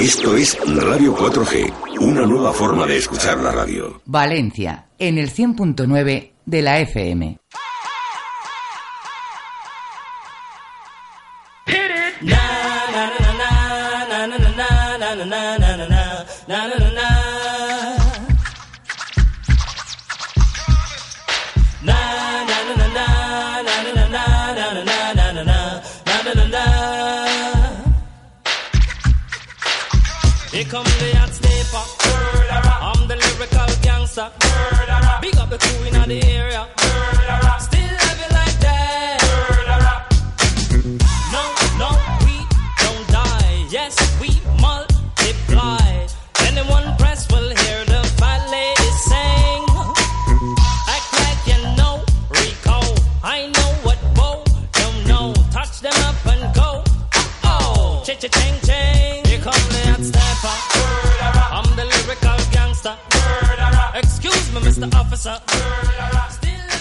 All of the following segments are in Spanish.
Esto es Radio 4G, una nueva forma de escuchar la radio. Valencia, en el 100.9 de la FM. Here come the hot sniper. I'm the lyrical gangster. Big up the crew in the area. Hot stepper. I'm the lyrical gangster. Excuse me, Mr. Officer.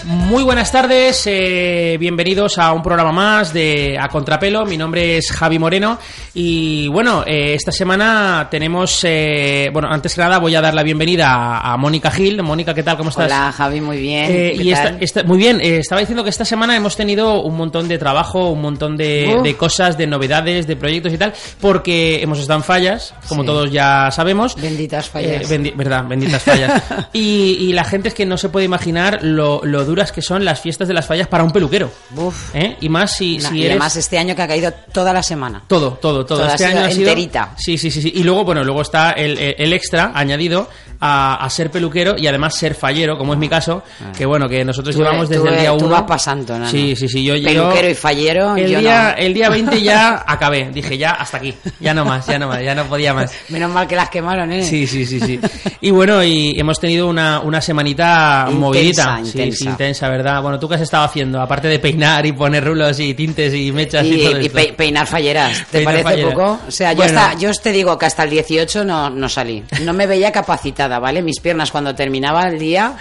Muy buenas tardes, eh, bienvenidos a un programa más de A Contrapelo. Mi nombre es Javi Moreno y bueno, eh, esta semana tenemos, eh, bueno, antes que nada voy a dar la bienvenida a, a Mónica Gil. Mónica, ¿qué tal? ¿Cómo estás? Hola, Javi, muy bien. ¿Qué y esta- tal? esta- muy bien, estaba diciendo que esta semana hemos tenido un montón de trabajo, un montón de, cosas, de novedades, de proyectos y tal, porque hemos estado en fallas, como Sí. todos ya sabemos. Benditas fallas. Bendi- verdad, benditas fallas. y, y la gente es que no se puede imaginar lo, lo duras que son las fiestas de las fallas para un peluquero. Uf. ¿eh? Y más si, Na- si y eres... además este año que ha caído toda la semana. Todo, todo, todo. Toda Este ha sido año ha sido enterita. Sí, sí, sí, sí. Y luego, bueno, luego está el, el extra añadido a, a ser peluquero y además ser fallero, como es mi caso, que bueno, que nosotros Tú- llevamos desde tú- el día tú 1. vas pasando, ¿no? Sí, sí, sí. Yo, yo- Peluquero y fallero, El yo día, no. el día 20 ya acabé. Dije, ya, hasta aquí. Ya no más, ya no más, ya no podía más. Menos mal que las quemaron, ¿eh? Sí, sí, sí, sí. Y bueno, y hemos tenido una, una semanita Intensa, movidita. Intensa. sí, intensa, ¿verdad? Bueno, ¿tú qué has estado haciendo? Aparte de peinar y poner rulos y tintes y mechas y, Y, todo y esto. pe- peinar falleras, ¿te Peinar parece falleras. poco? O sea, yo, Bueno. hasta, yo te digo que hasta el 18 no, no salí. No me veía capacitada, ¿vale? Mis piernas cuando terminaba el día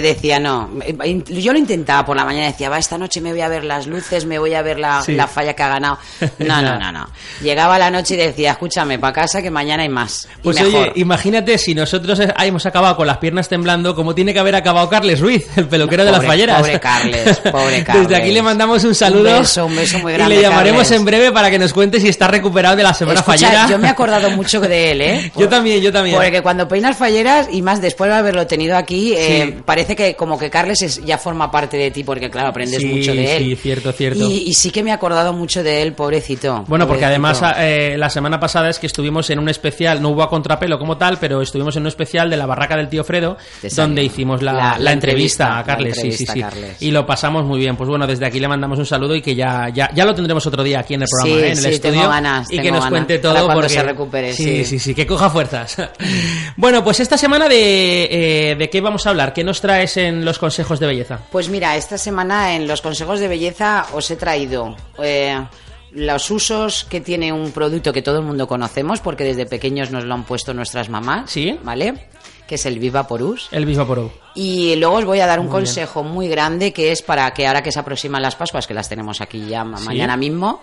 decía no. Eh, Yo lo intentaba por la mañana, decía, va, esta noche me voy a ver las luces, me voy a ver la, Sí. la falla que ha ganado. No, no, no, no. Llegaba la noche y decía, escúchame, para casa que mañana hay más. Y Pues mejor. oye, imagínate si nosotros hemos acabado con las piernas temblando, como tiene que haber acabado Carles Ruiz, el peluquero de las falleras. pobre Carles, pobre Carles. Desde aquí le mandamos un saludo. Un beso, un beso muy Y grande, le llamaremos Carles. en breve para que nos cuente si está recuperado de la semana Escucha, fallera. yo me he acordado mucho de él, ¿eh? Yo también, yo también. Porque cuando peinas falleras, y más después de haberlo tenido aquí, eh, Sí. parece que como que Carles es- ya forma parte de ti, porque claro, aprendes Sí, mucho de él. sí, cierto, cierto. Y, y sí que me he acordado mucho de él, pobrecito. Bueno, porque además eh, la semana pasada es que estuvimos en un especial, no hubo a contrapelo como tal, pero estuvimos en un especial de la barraca del tío Fredo, donde hicimos la, La- la la entrevista a Carles, sí, sí, sí. Carles. Y lo pasamos muy bien. Pues bueno, desde aquí le mandamos un saludo y que ya, ya, ya lo tendremos otro día aquí en el programa, Sí, ¿eh? en el sí, estudio. tengo ganas, y que nos ganas. cuente Para todo cuando porque... se recupere, sí, sí. sí, sí, que coja fuerzas. bueno, pues esta semana de, eh, de qué vamos a hablar, ¿qué nos traes en los consejos de belleza? Pues mira, esta semana en los consejos de belleza os he traído eh, los usos que tiene un producto que todo el mundo conocemos, porque desde pequeños nos lo han puesto nuestras mamás, Sí. ¿vale? Que es el Viva Porus. El Bisvaporo. Y luego os voy a dar un Muy bien. consejo muy grande que es para que ahora que se aproximan las Pascuas, que las tenemos aquí ya Sí. mañana mismo,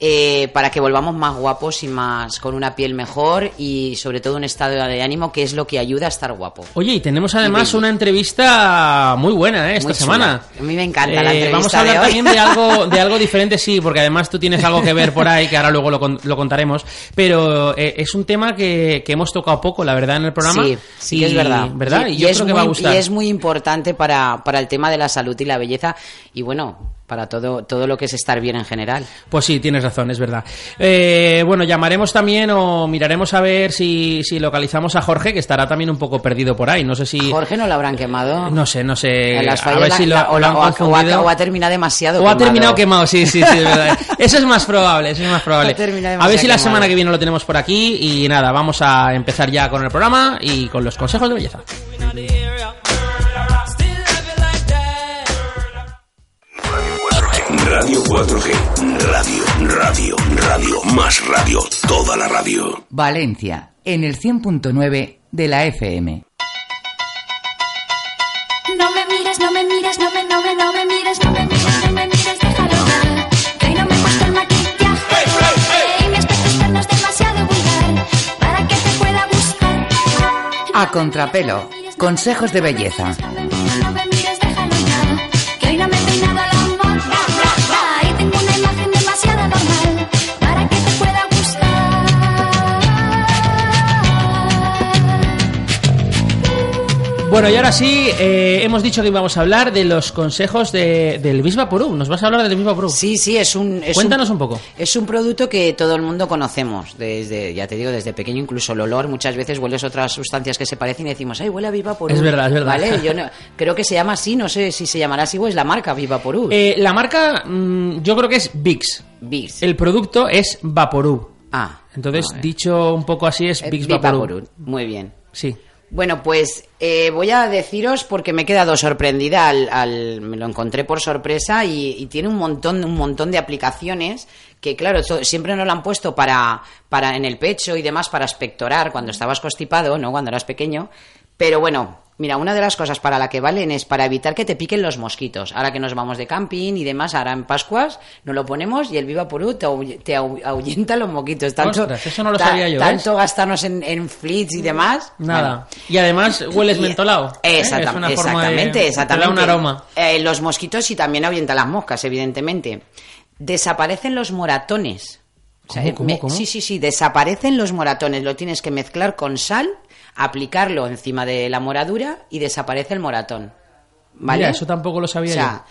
eh, para que volvamos más guapos y más con una piel mejor y sobre todo un estado de ánimo que es lo que ayuda a estar guapo. Oye, y tenemos además una entrevista muy buena ¿eh? esta Muy semana. A mí me encanta la Eh, entrevista Vamos a hablar de también de algo, de algo diferente, sí, porque además tú tienes algo que ver por ahí, que ahora luego lo, lo contaremos. Pero eh, es un tema que, que hemos tocado poco, la verdad, en el programa. Sí, sí Y- es verdad. ¿Verdad? Y, Y, yo es creo que muy, va a gustar. y es muy importante para, para el tema de la salud y la belleza. Y bueno, para todo, todo lo que es estar bien en general. Pues sí, tienes razón, es verdad. Eh, bueno, llamaremos también o miraremos a ver si, si localizamos a Jorge, que estará también un poco perdido por ahí. No sé si... Jorge no lo habrán quemado. No sé, no sé. Las a ver la- si lo, la- o, lo la- han o o ha, confundido. o ha terminado demasiado O ha terminado quemado, sí, sí, sí, es verdad. Eso es más probable, eso es más probable. A ver si la semana que viene lo tenemos por aquí y nada, vamos a empezar ya con el programa y con los consejos de belleza. Radio 4G. Radio, radio, radio. Más radio. Toda la radio. Valencia, en el 100.9 de la FM. No me mires, no me mires, no me, no me, no me mires, no me mires, no me mires, déjalo ya. Que hoy no me puesto el maquillaje y mi aspecto externo es demasiado vulgar para que te pueda gustar. A contrapelo, consejos de belleza. Bueno, y ahora sí, eh, hemos dicho que íbamos a hablar de los consejos de, del Bisvaporub. ¿Nos vas a hablar del Bisvaporub? Sí, sí, es un... es Cuéntanos un poco. Es un producto que todo el mundo conocemos, desde, ya te digo, desde pequeño, incluso el olor, muchas veces hueles otras sustancias que se parecen y decimos, ay, huele a Viva Porú. Es verdad, es verdad. ¿Vale? Yo no- creo que se llama así, no sé si se llamará así o es la marca Viva Porú. Eh, la marca, mm, yo creo que es Bix. Bix. El producto es Vaporub. Ah. Entonces, dicho un poco así, es Eh, Viva Vaporub. Porú. Muy bien. Sí. Bueno, pues eh, voy a deciros porque me he quedado sorprendida al, al- me lo encontré por sorpresa y, y tiene un montón, un montón de aplicaciones que claro, siempre nos lo han puesto para, para en el pecho y demás para espectorar cuando estabas constipado, no cuando eras pequeño. Pero bueno, mira, una de las cosas para la que valen es para evitar que te piquen los mosquitos. Ahora que nos vamos de camping y demás, ahora en Pascuas, nos lo ponemos y el Viva Purú te, te ahu- ahuyenta los mosquitos. Tanto, Ostras, eso no lo ta- sabía yo, ¿ves? Tanto gastarnos en, en flits y demás. Nada. Bueno. Y además hueles mentolado. ¿eh? Exactam- Es una forma de- exactamente, exactamente. Te da un aroma. Eh, los mosquitos y también ahuyenta las moscas, evidentemente. Desaparecen los moratones. O sea, ¿Cómo, cómo, me- cómo? Sí, sí, sí, desaparecen los moratones. Lo tienes que mezclar con sal, aplicarlo encima de la moradura y desaparece el moratón. ¿Vale? Mira, eso tampoco lo O sabía sea,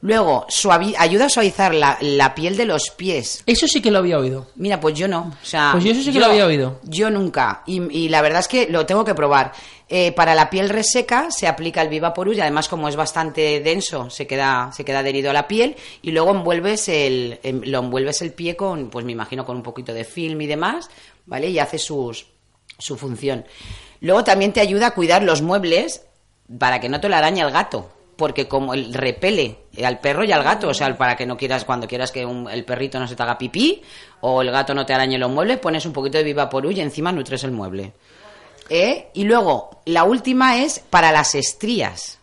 luego, suavi- ayuda a suavizar la, la piel de los pies. Eso sí que lo había oído. Mira, pues yo no. O sea, Pues yo eso sí que lo había oído. Yo nunca. Y, y la verdad es que lo tengo que probar. Eh, para la piel reseca se aplica el Vivaporus y además como es bastante denso se queda, se queda adherido a la piel y luego envuelves el, em, lo envuelves el pie con, pues me imagino con un poquito de film y demás, ¿vale? Y hace sus, su función. Luego también te ayuda a cuidar los muebles para que no te lo arañe el gato. Porque como el repele al perro y al gato, o sea, para que no quieras, cuando quieras que un- el perrito no se te haga pipí o el gato no te arañe los muebles, pones un poquito de Vivaporú y encima nutres el mueble. ¿Eh? Y luego, la última es para las estrías.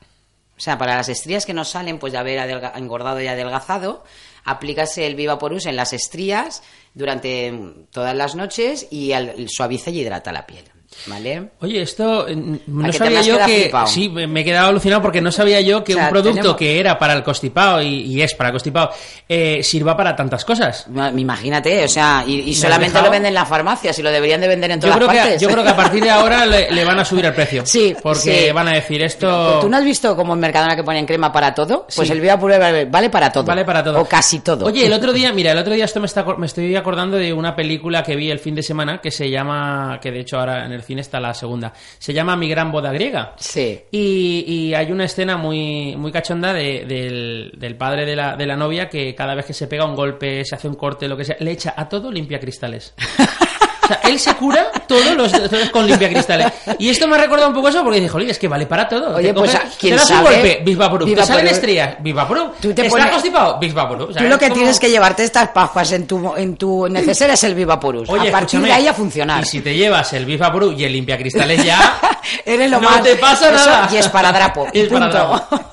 O sea, para las estrías que no salen, pues de haber engordado y adelgazado, aplicas el Vivaporus en las estrías durante mm, todas las noches y al- suaviza y hidrata la piel. ¿Vale? Oye, esto eh, no que sabía yo que flipado. sí me he quedado alucinado porque no sabía yo que O sea, un producto tenemos- que era para el constipado y, y es para constipado eh, sirva para tantas cosas. Ma- Imagínate, o sea, y, y solamente lo venden en la farmacia, si lo deberían de vender en Yo todas creo, que, partes. yo creo que a partir de ahora le, le van a subir el precio. Sí, Porque sí. van a decir esto. ¿Tú no has visto como en Mercadona que ponen crema para todo? Pues Sí. el Viva Puro vale para todo. Vale para todo. O casi todo. Oye, el otro día, mira, el otro día esto me, está, me estoy acordando de una película que vi el fin de semana que se llama, que de hecho ahora en el cine está la segunda, se llama Mi gran boda griega. Sí. Y, y hay una escena muy, muy cachonda de- del, del padre de la, de la novia que cada vez que se pega un golpe, se hace un corte, lo que sea, le echa a todo limpia cristales. O sea, él se cura todos los todos con limpia cristales. Y esto me ha recordado un poco eso porque dice, jolín, es que vale para todo. Oye, Te pues, coges- ¿quién te das sabe? un golpe, Bisvaporub. Te Bisvaporub. salen estrías, Bisvaporub. Tú te ¿Estás pones- constipado? Bisvaporub. O sea, Tú lo que como- tienes que llevarte estas pascuas en tu, en tu neceser es el Vivaporus. Oye, a partir de ahí a funcionar. Y si te llevas el Bisvaporub y el limpia cristales ya... Eres lo no más. te pasa eso, nada. Y es para drapo. Y es para drapo.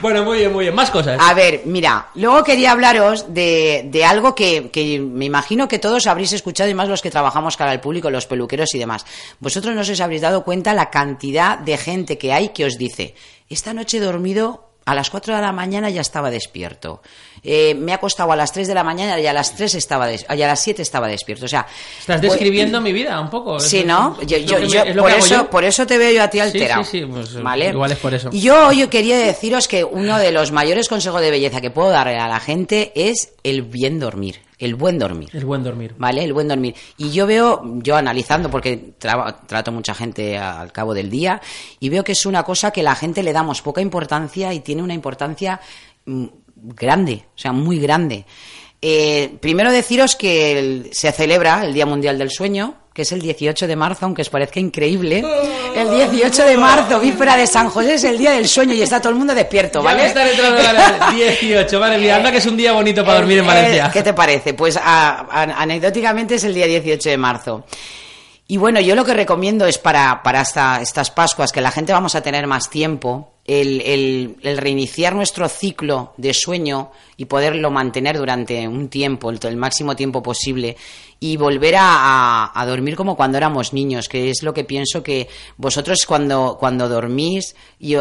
bueno, muy bien, muy bien. Más cosas. A ver, mira, luego quería hablaros de, de algo que, que me imagino que todos habréis escuchado y más los que trabajamos cara al público, los peluqueros y demás. Vosotros no os habréis dado cuenta la cantidad de gente que hay que os dice, esta noche he dormido a las 4 de la mañana ya estaba despierto. Eh, me ha acostado a las 3 de la mañana y a las 3 estaba des- y a las 7 estaba despierto. O sea, Estás voy- describiendo mi vida un poco. Sí, Es- ¿no? Yo, yo- yo- es por, eso, yo. por eso te veo yo a ti Sí, alterado. sí, sí, pues, ¿vale? igual es por eso. Yo hoy quería deciros que uno de los mayores consejos de belleza que puedo darle a la gente es el bien dormir, el buen dormir. Es buen dormir. ¿Vale? El buen dormir. Y yo veo, yo analizando, porque traba- trato mucha gente al cabo del día, y veo que es una cosa que la gente le damos poca importancia y tiene una importancia mm, grande, o sea, muy grande. Eh, primero deciros que el- se celebra el Día Mundial del Sueño, que es el 18 de marzo, aunque os parezca increíble. El 18 de marzo, víspera de San José, es el Día del Sueño y está todo el mundo despierto, Ya ¿vale? entrando ganas. 18, vale, mira, anda que es un día bonito para dormir en Eh, Valencia. ¿Qué te parece? Pues a- a- anecdóticamente es el día 18 de marzo. Y bueno, yo lo que recomiendo es para, para esta- estas Pascuas, que la gente vamos a tener más tiempo, el, el- reiniciar nuestro ciclo de sueño y poderlo mantener durante un tiempo, el, máximo tiempo posible, y volver a, a- a dormir como cuando éramos niños, que es lo que pienso que vosotros cuando, cuando dormís, y,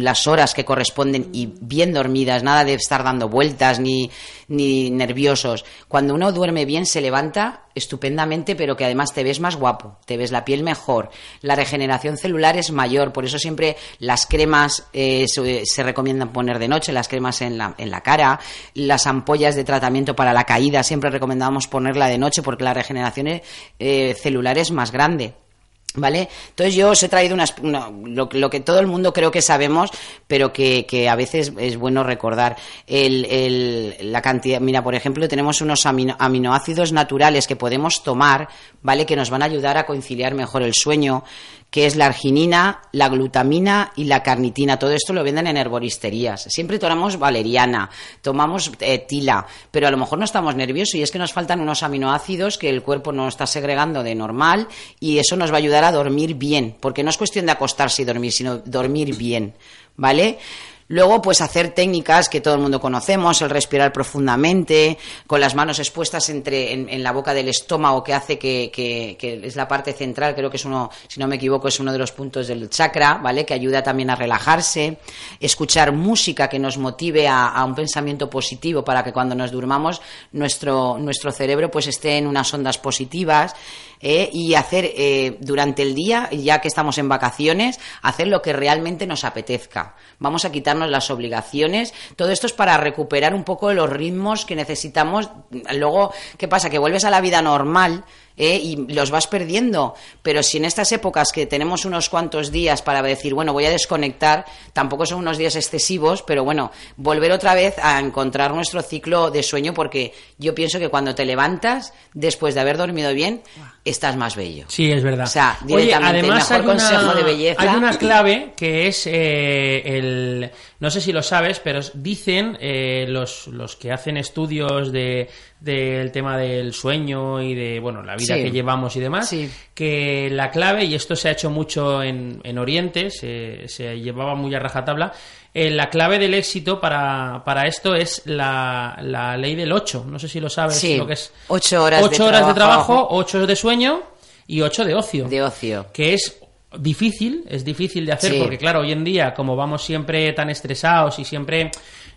las horas que corresponden y bien dormidas, nada de estar dando vueltas ni, ni nerviosos. Cuando uno duerme bien se levanta estupendamente, pero que además te ves más guapo, te ves la piel mejor, la regeneración celular es mayor, por eso siempre las eh, se, se recomiendan poner de noche, las cremas en la, en la cara, las ampollas de tratamiento para la caída siempre recomendamos ponerla de noche porque la regeneración eh, celular es más grande. ¿Vale? Entonces yo os he traído unas, una- lo, lo que todo el mundo creo que sabemos, pero que, a veces es bueno recordar. El, el- la cantidad, mira, por ejemplo, tenemos unos amino- aminoácidos naturales que podemos tomar, ¿vale? Que nos van a ayudar a conciliar mejor el sueño, que es la arginina, la glutamina y la carnitina. Todo esto lo venden en herboristerías. Siempre tomamos valeriana, tomamos eh, tila, pero a lo mejor no estamos nerviosos y es que nos faltan unos aminoácidos que el cuerpo no está segregando de normal y eso nos va a ayudar a dormir bien, porque no es cuestión de acostarse y dormir, sino dormir bien, ¿vale? Luego, pues hacer técnicas que todo el mundo conocemos, el respirar profundamente, con las manos expuestas entre, en, en la boca del estómago, que hace que, que- que es la parte central, creo que es uno, si no me equivoco, es uno de los puntos del chakra, ¿vale? Que ayuda también a relajarse, escuchar música que nos motive a, a un pensamiento positivo para que cuando nos durmamos nuestro, nuestro cerebro pues esté en unas ondas positivas. ¿Eh? y hacer eh, durante el día, ya que estamos en vacaciones, hacer lo que realmente nos apetezca. Vamos a quitarnos las obligaciones. Todo esto es para recuperar un poco los ritmos que necesitamos. Luego, ¿qué pasa? Que vuelves a la vida normal. ¿Eh? y los vas perdiendo, pero si en estas épocas que tenemos unos cuantos días para decir, bueno, voy a desconectar, tampoco son unos días excesivos, pero bueno, volver otra vez a encontrar nuestro ciclo de sueño, porque yo pienso que cuando te levantas, después de haber dormido bien, estás más bello. Sí, es verdad. O sea, Oye, directamente, el además mejor hay una, consejo de belleza. hay una clave que es eh, el... No sé si lo sabes, pero dicen eh, los, los que hacen estudios de del tema del sueño y de bueno la vida Sí. que llevamos y demás Sí. que la clave y esto se ha hecho mucho en, en Oriente se, se llevaba muy a rajatabla eh, la clave del éxito para, para esto es la, la ley del 8 no sé si lo sabes Sí, lo que es ocho horas de Ocho horas de trabajo. trabajo 8 de sueño y 8 de ocio De ocio. que es difícil, es difícil de hacer porque claro, hoy en día como vamos siempre tan estresados y siempre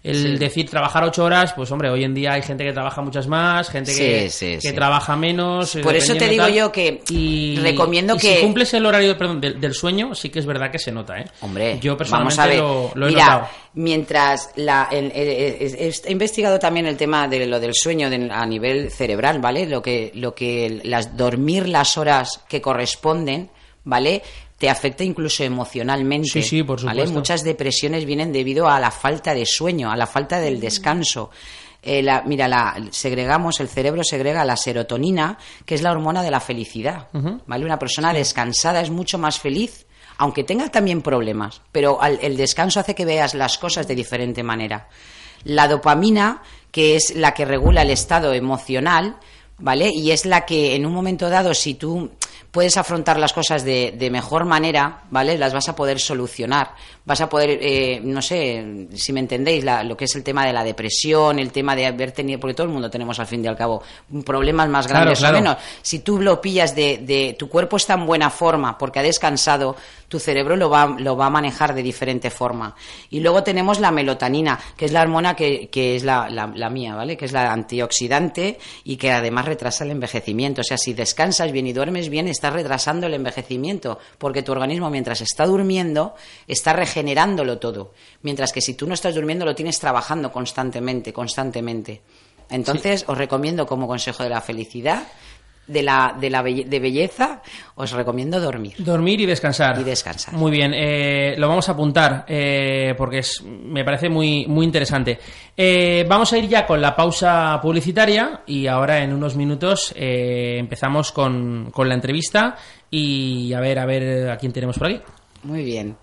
el decir trabajar ocho horas, pues hombre, hoy en día hay gente que trabaja muchas más, gente que, Sí, sí, que trabaja menos. Por eso te digo tal. yo que y, recomiendo y que- si cumples el horario perdón, del, del sueño, sí que es verdad que se nota, ¿eh? Hombre, yo personalmente vamos a ver. lo, lo he Mira, notado. mientras la, el- el- el- he investigado también el tema de lo del sueño de- a nivel cerebral, ¿vale? Lo que, lo que las dormir las horas que corresponden, ¿vale? Te afecta incluso emocionalmente. Sí, sí, por ¿vale? supuesto. Muchas depresiones vienen debido a la falta de sueño, a la falta del descanso. Eh, la- mira, la, segregamos, el cerebro segrega la serotonina, que es la hormona de la felicidad. ¿vale? Una persona descansada es mucho más feliz, aunque tenga también problemas, pero al- el descanso hace que veas las cosas de diferente manera. La dopamina, que es la que regula el estado emocional, ¿vale? Y es la que en un momento dado, si tú puedes afrontar las cosas de, de mejor manera, ¿vale? Las vas a poder solucionar. Vas a poder, eh, no sé, si me entendéis, la- lo que es el tema de la depresión, el tema de haber tenido, porque todo el mundo tenemos al fin y al cabo problemas más grandes claro. o menos. Si tú lo pillas de, de tu cuerpo está en buena forma porque ha descansado, tu cerebro lo va, lo va a manejar de diferente forma. Y luego tenemos la melatonina, que es la hormona que, que es la, la- la mía, ¿vale? Que es la antioxidante y que además retrasa el envejecimiento. O sea, si descansas bien y duermes bien, estás retrasando el envejecimiento, porque tu organismo mientras está durmiendo, está regenerándolo todo. Mientras que si tú no estás durmiendo, lo tienes trabajando constantemente, constantemente. Entonces, os recomiendo como consejo de la felicidad, de la, de la belle- de belleza, os recomiendo dormir. Dormir y descansar. Y descansar. Muy bien, eh, lo vamos a apuntar eh, porque es, me parece muy, muy interesante. Eh, vamos a ir ya con la pausa publicitaria y ahora en unos minutos eh, empezamos con, con la entrevista y a ver, a ver a quién tenemos por aquí. Muy bien.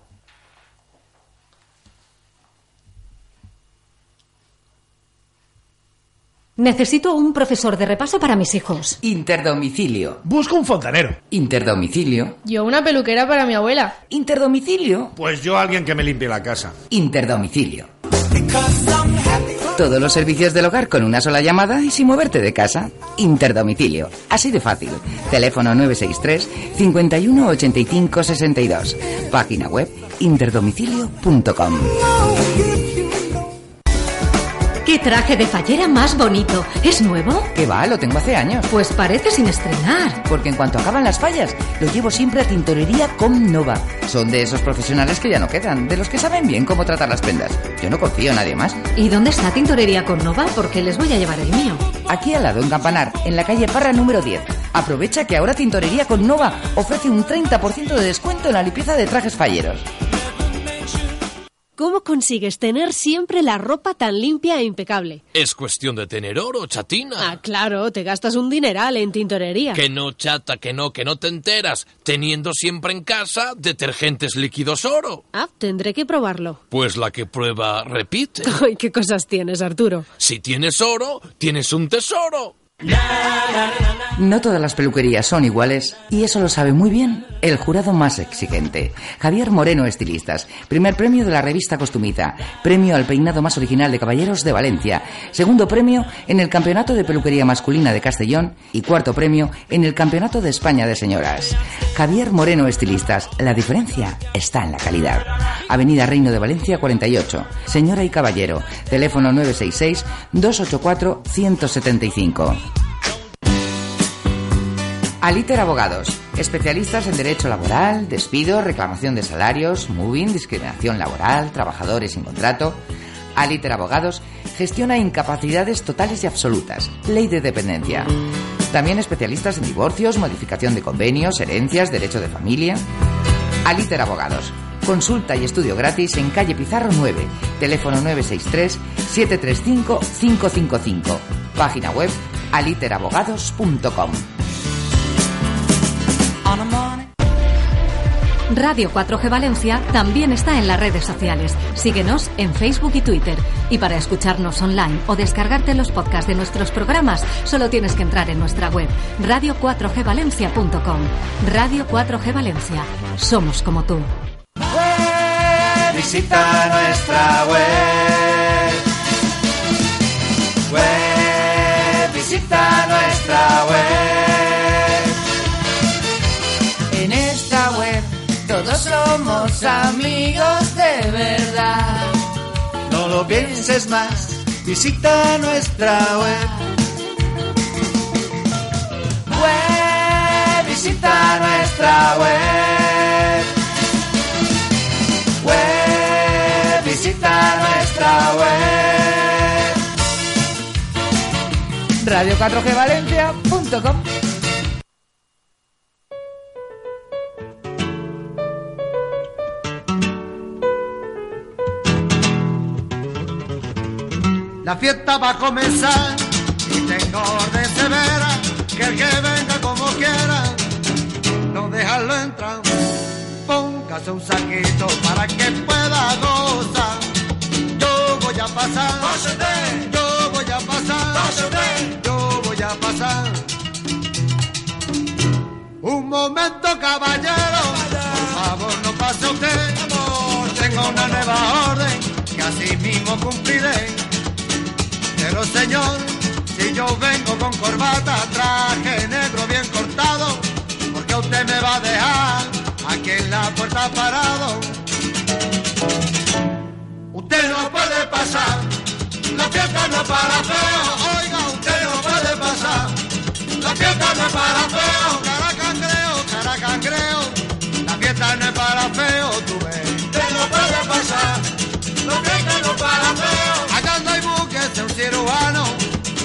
Necesito un profesor de repaso para mis hijos. Interdomicilio. Busco un fontanero. Interdomicilio. Yo una peluquera para mi abuela. Interdomicilio. Pues yo alguien que me limpie la casa. Interdomicilio. Todos los servicios del hogar con una sola llamada y sin moverte de casa. Interdomicilio. Así de fácil. Teléfono 963 51 85 62. Página web interdomicilio.com. ¿Qué traje de fallera más bonito? ¿Es nuevo? ¿Qué va? Lo tengo hace años. Pues parece sin estrenar. Porque en cuanto acaban las fallas, lo llevo siempre a Tintorería Com Nova. Son de esos profesionales que ya no quedan, de los que saben bien cómo tratar las prendas. Yo no confío en nadie más. ¿Y dónde está Tintorería con Nova? Porque les voy a llevar el mío. Aquí al lado, en Campanar, en la calle Parra número 10. Aprovecha que ahora Tintorería con Nova ofrece un 30% de descuento en la limpieza de trajes falleros. ¿Cómo consigues tener siempre la ropa tan limpia e impecable? Es cuestión de tener oro, chatina. Ah, claro, te gastas un dineral en tintorería. Que no, chata, que no, que no te enteras. Teniendo siempre en casa detergentes líquidos oro. Ah, tendré que probarlo. Pues la que prueba repite. Ay, qué cosas tienes, Arturo. Si tienes oro, tienes un tesoro. No todas las peluquerías son iguales y eso lo sabe muy bien el jurado más exigente. Javier Moreno Estilistas, primer premio de la revista Costumita, premio al peinado más original de caballeros de Valencia, segundo premio en el Campeonato de Peluquería Masculina de Castellón y cuarto premio en el Campeonato de España de Señoras. Javier Moreno Estilistas, la diferencia está en la calidad. Avenida Reino de Valencia 48, señora y caballero, teléfono 966 284 175. Aliter Abogados, especialistas en derecho laboral, despido, reclamación de salarios, moving, discriminación laboral, trabajadores sin contrato. Aliter Abogados gestiona incapacidades totales y absolutas, ley de dependencia. También especialistas en divorcios, modificación de convenios, herencias, derecho de familia. Aliter Abogados. Consulta y estudio gratis en calle Pizarro 9, teléfono 963 735 555. Página web aliterabogados.com. Radio 4G Valencia también está en las redes sociales. Síguenos en Facebook y Twitter. Y para escucharnos online o descargarte los podcasts de nuestros programas, solo tienes que entrar en nuestra web radio4gvalencia.com. Radio 4G Valencia. Somos como tú. Visita nuestra web. Web, somos amigos de verdad. No lo pienses más, visita nuestra web. Web, visita nuestra web. Web, visita nuestra web. Radio4gvalencia.com La fiesta va a comenzar y tengo orden severa que el que venga como quiera, no dejarlo entrar. Póngase un saquito para que pueda gozar. Yo voy a pasar, yo voy a pasar, yo voy a pasar. Un momento, caballero, por favor no pase usted. Tengo una nueva orden que así mismo cumpliré. Pero señor, si yo vengo con corbata, traje negro bien cortado, porque usted me va a dejar aquí en la puerta parado. Usted no puede pasar, la fiesta no es para feo, oiga, usted no puede pasar, la fiesta no es para feo, cara cangreo, cara cangreo, la fiesta no es para feo, tú ves, usted no puede pasar, la fiesta no es para feo, cirujano,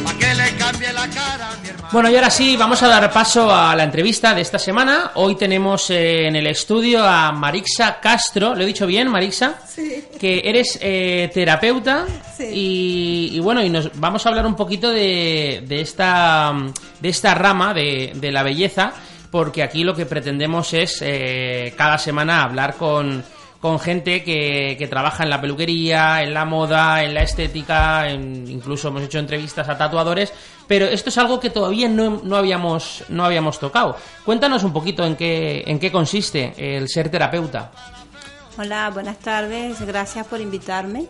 pa' que le cambie la cara, mi hermano. Bueno, y ahora sí, vamos a dar paso a la entrevista de esta semana. Hoy tenemos eh, en el estudio a Marixa Castro. ¿Lo he dicho bien, Marixa? Sí. Que eres eh, terapeuta. Sí. Y, y bueno, y nos vamos a hablar un poquito de, de esta, de esta rama de, de la belleza. Porque aquí lo que pretendemos es eh, cada semana hablar con, con gente que, que trabaja en la peluquería, en la moda, en la estética, en- incluso hemos hecho entrevistas a tatuadores, pero esto es algo que todavía no, no habíamos, no habíamos tocado. Cuéntanos un poquito en qué, en qué consiste el ser terapeuta. Hola, buenas tardes. Gracias por invitarme.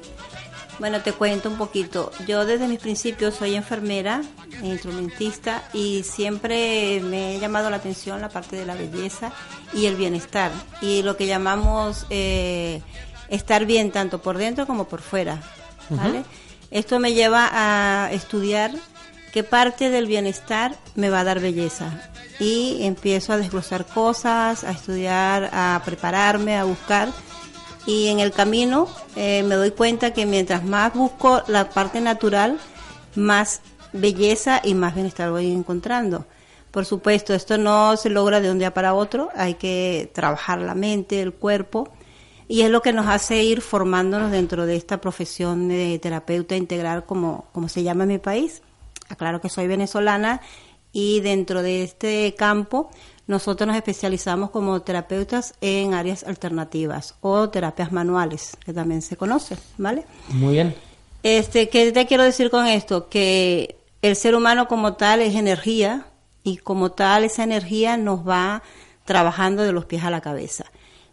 Bueno, te cuento un poquito. Yo desde mis principios soy enfermera, e instrumentista y siempre me ha llamado la atención la parte de la belleza y el bienestar y lo que llamamos eh, estar bien tanto por dentro como por fuera. ¿vale? Esto me lleva a estudiar qué parte del bienestar me va a dar belleza y empiezo a desglosar cosas, a estudiar, a prepararme, a buscar y en el camino eh, me doy cuenta que mientras más busco la parte natural, más belleza y más bienestar voy encontrando. Por supuesto, esto no se logra de un día para otro, hay que trabajar la mente, el cuerpo, y es lo que nos hace ir formándonos dentro de esta profesión de terapeuta integral, como, como se llama en mi país. Aclaro que soy venezolana y dentro de este campo nosotros nos especializamos como terapeutas en áreas alternativas o terapias manuales, que también se conoce, ¿vale? Muy bien. Este, ¿qué te quiero decir con esto? Que el ser humano como tal es energía y como tal esa energía nos va trabajando de los pies a la cabeza.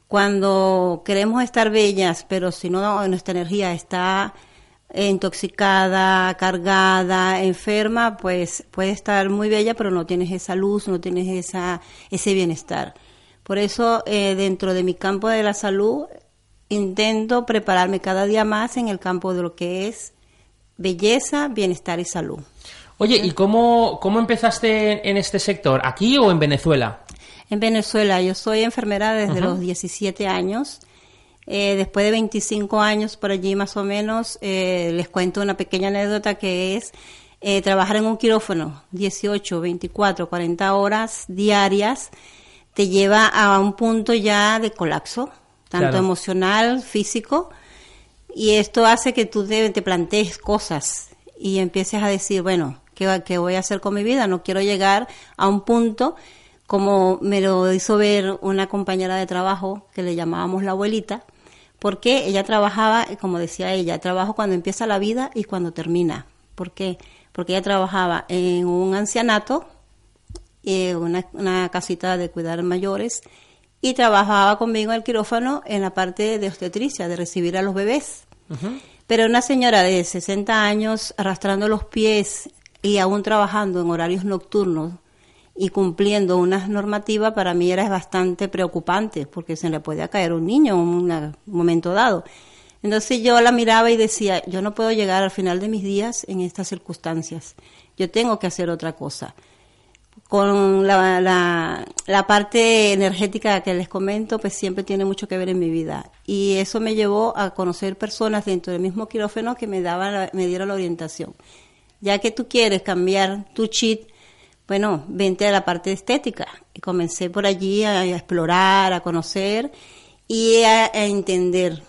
Cuando queremos estar bellas, pero si no nuestra energía está intoxicada, cargada, enferma, pues puede estar muy bella, pero no tienes esa luz, no tienes esa, ese bienestar. Por eso, eh, dentro de mi campo de la salud, intento prepararme cada día más en el campo de lo que es belleza, bienestar y salud. Oye, ¿y cómo, cómo empezaste en este sector? ¿Aquí o en Venezuela? En Venezuela, yo soy enfermera desde los 17 años. Eh, después de 25 años por allí más o menos, eh, les cuento una pequeña anécdota que es eh, trabajar en un quirófano 18, 24, 40 horas diarias te lleva a un punto ya de colapso, tanto Claro. emocional, físico, y esto hace que tú te, te plantees cosas y empieces a decir, bueno, ¿qué, ¿qué voy a hacer con mi vida? No quiero llegar a un punto como me lo hizo ver una compañera de trabajo que le llamábamos la abuelita, porque ella trabajaba, como decía ella, trabajo cuando empieza la vida y cuando termina. ¿Por qué? Porque ella trabajaba en un ancianato, eh, una, una casita de cuidar mayores, y trabajaba conmigo en el quirófano en la parte de obstetricia, de recibir a los bebés. Pero una señora de 60 años arrastrando los pies y aún trabajando en horarios nocturnos y cumpliendo unas normativas para mí era bastante preocupante porque se le podía caer un niño en un momento dado. Entonces yo la miraba y decía, yo no puedo llegar al final de mis días en estas circunstancias. Yo tengo que hacer otra cosa. Con la, la, parte energética que les comento, pues siempre tiene mucho que ver en mi vida. Y eso me llevó a conocer personas dentro del mismo quirófano que me, daban, me dieron la orientación. Ya que tú quieres cambiar tu cheat, bueno, vente a la parte estética. Y comencé por allí a, a explorar, a conocer y a, a entender.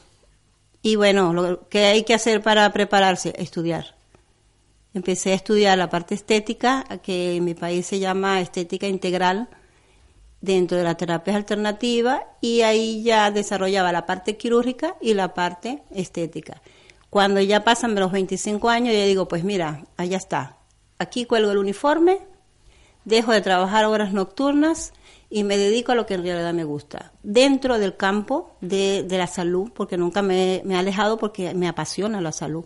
Y bueno, lo que hay que hacer para prepararse, estudiar. Empecé a estudiar la parte estética, que en mi país se llama estética integral, dentro de las terapias alternativas, y ahí ya desarrollaba la parte quirúrgica y la parte estética. Cuando ya pasan los 25 años, yo digo, pues mira, allá está. Aquí cuelgo el uniforme, dejo de trabajar horas nocturnas y me dedico a lo que en realidad me gusta. Dentro del campo de, de la salud, porque nunca me, me he alejado porque me apasiona la salud.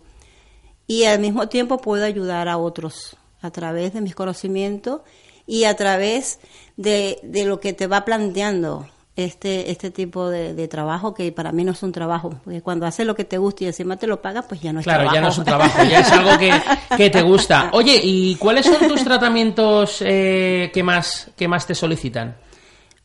Y al mismo tiempo puedo ayudar a otros a través de mis conocimientos y a través de, de lo que te va planteando este, este tipo de, de trabajo que para mí no es un trabajo, porque cuando haces lo que te gusta y encima te lo pagas, pues ya no es Claro, trabajo. ya no es un trabajo, ya es algo que, que te gusta. Oye, ¿y cuáles son tus tratamientos eh, que, más, que más te solicitan?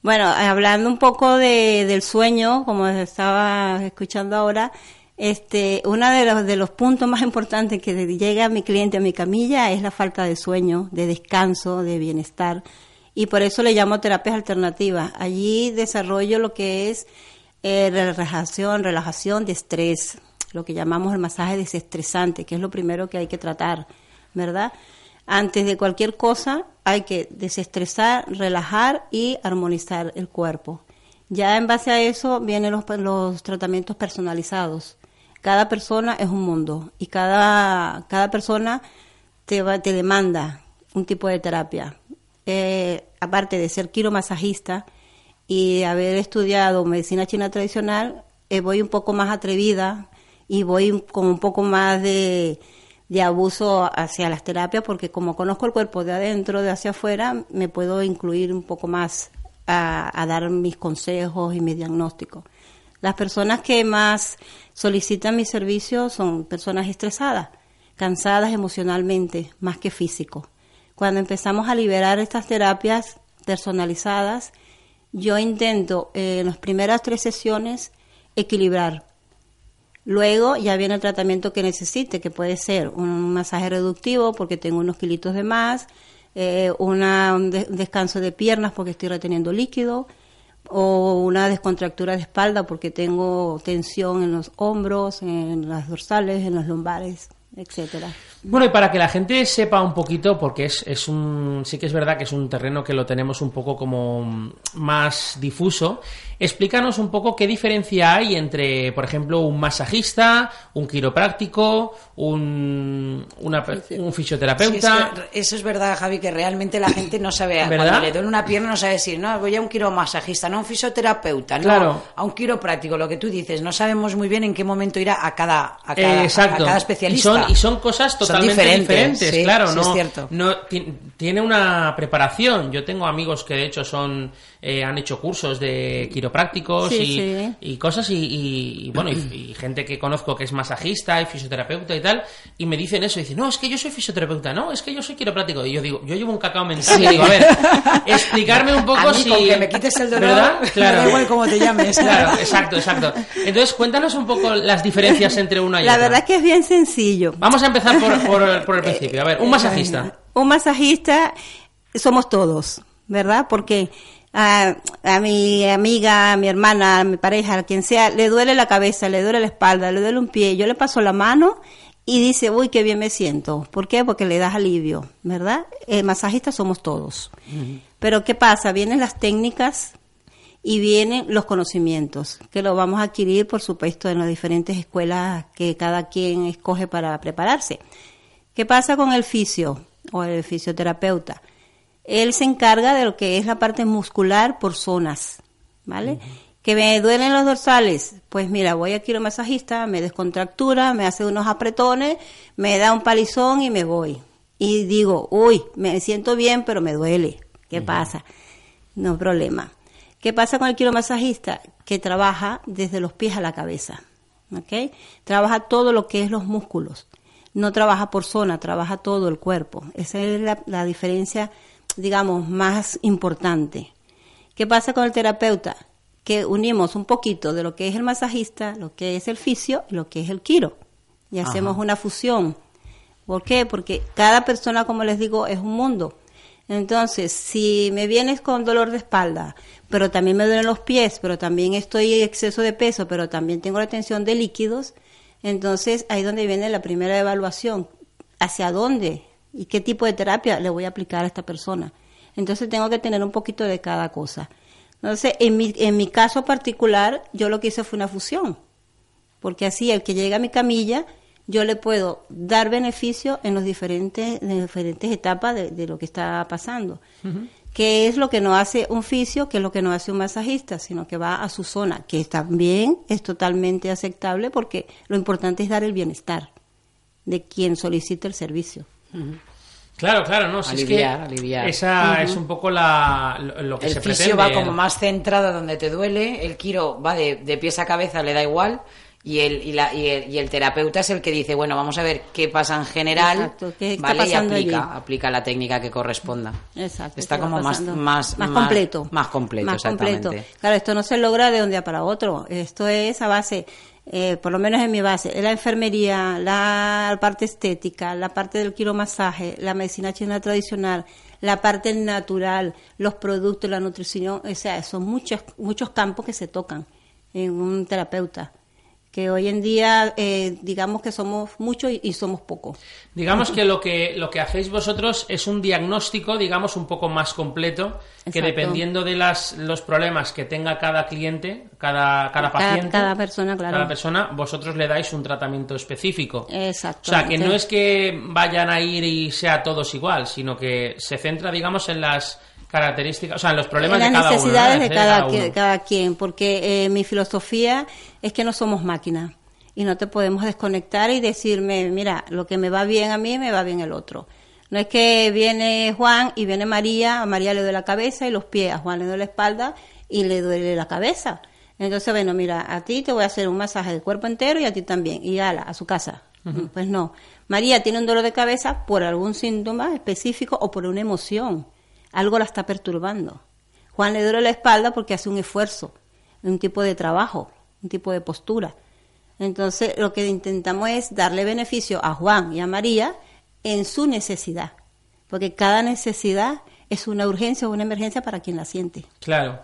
Bueno, hablando un poco de, del sueño, como estaba escuchando ahora, este, uno de los, de los puntos más importantes que llega a mi cliente a mi camilla es la falta de sueño, de descanso, de bienestar. Y por eso le llamo terapias alternativas. Allí desarrollo lo que es eh, relajación, relajación de estrés, lo que llamamos el masaje desestresante, que es lo primero que hay que tratar, ¿verdad? Antes de cualquier cosa hay que desestresar, relajar y armonizar el cuerpo. Ya en base a eso vienen los, los tratamientos personalizados. Cada persona es un mundo y cada, cada persona te, va, te demanda un tipo de terapia. Eh, aparte de ser quiromasajista y haber estudiado medicina china tradicional, eh, voy un poco más atrevida y voy con un poco más de, de abuso hacia las terapias porque como conozco el cuerpo de adentro, de hacia afuera, me puedo incluir un poco más a, a dar mis consejos y mi diagnóstico. Las personas que más solicitan mi servicio son personas estresadas, cansadas emocionalmente, más que físico. Cuando empezamos a liberar estas terapias personalizadas, yo intento eh, en las primeras tres sesiones equilibrar. Luego ya viene el tratamiento que necesite, que puede ser un masaje reductivo porque tengo unos kilitos de más, eh, una, un, de- un descanso de piernas porque estoy reteniendo líquido, o una descontractura de espalda porque tengo tensión en los hombros, en las dorsales, en los lumbares, etcétera. Bueno, y para que la gente sepa un poquito, porque es, es un, sí que es verdad que es un terreno que lo tenemos un poco como más difuso, explícanos un poco qué diferencia hay entre, por ejemplo, un masajista, un quiropráctico, un, una pe- un fisioterapeuta. Sí, es que eso es verdad, Javi, que realmente la gente no sabe, ¿Verdad? cuando le duele una pierna no sabe decir, no, voy a un quiromasajista, no a un fisioterapeuta, no Claro. a un quiropráctico, lo que tú dices, no sabemos muy bien en qué momento ir a, a cada, a Eh, cada, exacto. a cada Y especialista. son, y son cosas Son totalmente diferentes, diferentes, sí, claro, sí, no, es cierto. no ti- tiene una preparación. Yo tengo amigos que de hecho son eh, han hecho cursos de quiroprácticos Sí, y, sí. y cosas y, y- y, bueno y, gente que conozco que es masajista y fisioterapeuta y tal y me dicen eso y dicen no es que yo soy fisioterapeuta no es que yo soy quiropráctico y yo digo yo llevo un cacao mental Sí. y digo a ver explicarme un poco A mí, si con que me quites el dolor, ¿verdad? claro da igual cómo te llames. claro exacto exacto entonces cuéntanos un poco las diferencias entre una y La otra verdad es que es bien sencillo. Vamos a empezar por, por- por el principio. A ver, un masajista. Un masajista somos todos, ¿verdad? Porque a, a mi amiga, a mi hermana, a mi pareja, a quien sea, le duele la cabeza, le duele la espalda, le duele un pie, yo le paso la mano y dice, uy, qué bien me siento. ¿Por qué? Porque le das alivio, ¿verdad? Eh, masajistas somos todos. Pero ¿qué pasa? Vienen las técnicas y vienen los conocimientos, que lo vamos a adquirir, por supuesto, en las diferentes escuelas que cada quien escoge para prepararse. ¿Qué pasa con el fisio o el fisioterapeuta? Él se encarga de lo que es la parte muscular por zonas, ¿vale? Que me duelen los dorsales, pues mira, voy a quiromasajista, me descontractura, me hace unos apretones, me da un palizón y me voy. Y digo, uy, me siento bien, pero me duele. ¿Qué pasa? No problema. ¿Qué pasa con el quiromasajista? Que trabaja desde los pies a la cabeza. ¿ok? Trabaja todo lo que es los músculos. No trabaja por zona, trabaja todo el cuerpo. Esa es la, la diferencia, digamos, más importante. ¿Qué pasa con el terapeuta? Que unimos un poquito de lo que es el masajista, lo que es el fisio y lo que es el quiro. Y Ajá. hacemos una fusión. ¿Por qué? Porque cada persona, como les digo, es un mundo. Entonces, si me vienes con dolor de espalda, pero también me duelen los pies, pero también estoy en exceso de peso, pero también tengo retención de líquidos, entonces ahí es donde viene la primera evaluación. ¿Hacia dónde y qué tipo de terapia le voy a aplicar a esta persona? Entonces tengo que tener un poquito de cada cosa. Entonces, en mi, en mi caso particular, yo lo que hice fue una fusión, porque así el que llega a mi camilla, yo le puedo dar beneficio en los diferentes, en diferentes etapas de, de lo que está pasando. que es lo que no hace un fisio, que es lo que no hace un masajista, sino que va a su zona, que también es totalmente aceptable porque lo importante es dar el bienestar de quien solicita el servicio. Claro, claro, no, si Aliviar, es que aliviar. esa es un poco la, lo, que El se fisio pretende. va como más centrado donde te duele, el quiro va de, de pies a cabeza, le da igual, y el, y, la, y, el, y el terapeuta es el que dice, bueno, vamos a ver qué pasa en general, Exacto, qué está ¿vale? Y aplica, allí. aplica la técnica que corresponda. Exacto. Está ¿qué va como más, más, más completo. Más completo, más exactamente. completo. Claro, esto no se logra de un día para otro. Esto es a base, eh, por lo menos en mi base, la enfermería, la parte estética, la parte del quiromasaje, la medicina china tradicional, la parte natural, los productos, la nutrición. O sea, son muchos, muchos campos que se tocan en un terapeuta. Que hoy en día, eh, digamos que somos muchos y, y somos pocos. Digamos que lo que lo que hacéis vosotros es un diagnóstico, digamos, un poco más completo, que dependiendo de las los problemas que tenga cada cliente, cada, cada Cada- paciente, cada persona, claro. cada persona, vosotros le dais un tratamiento específico. Exacto. O sea, que no es que vayan a ir y sea todos igual, sino que se centra, digamos, en las características, o sea, en los problemas en de las cada uno. necesidades ¿no? de cada, uno. que- cada quien, porque eh, mi filosofía es que no somos máquinas y no te podemos desconectar y decirme, mira, lo que me va bien a mí, me va bien el otro. No es que viene Juan y viene María, a María le duele la cabeza y los pies, a Juan le duele la espalda y le duele la cabeza. Entonces, bueno, mira, a ti te voy a hacer un masaje de cuerpo entero y a ti también, y ala, a su casa. Pues no. María tiene un dolor de cabeza por algún síntoma específico o por una emoción. Algo la está perturbando. Juan le duele la espalda porque hace un esfuerzo, un tipo de trabajo, un tipo de postura. Entonces, lo que intentamos es darle beneficio a Juan y a María en su necesidad, porque cada necesidad es una urgencia o una emergencia para quien la siente. Claro,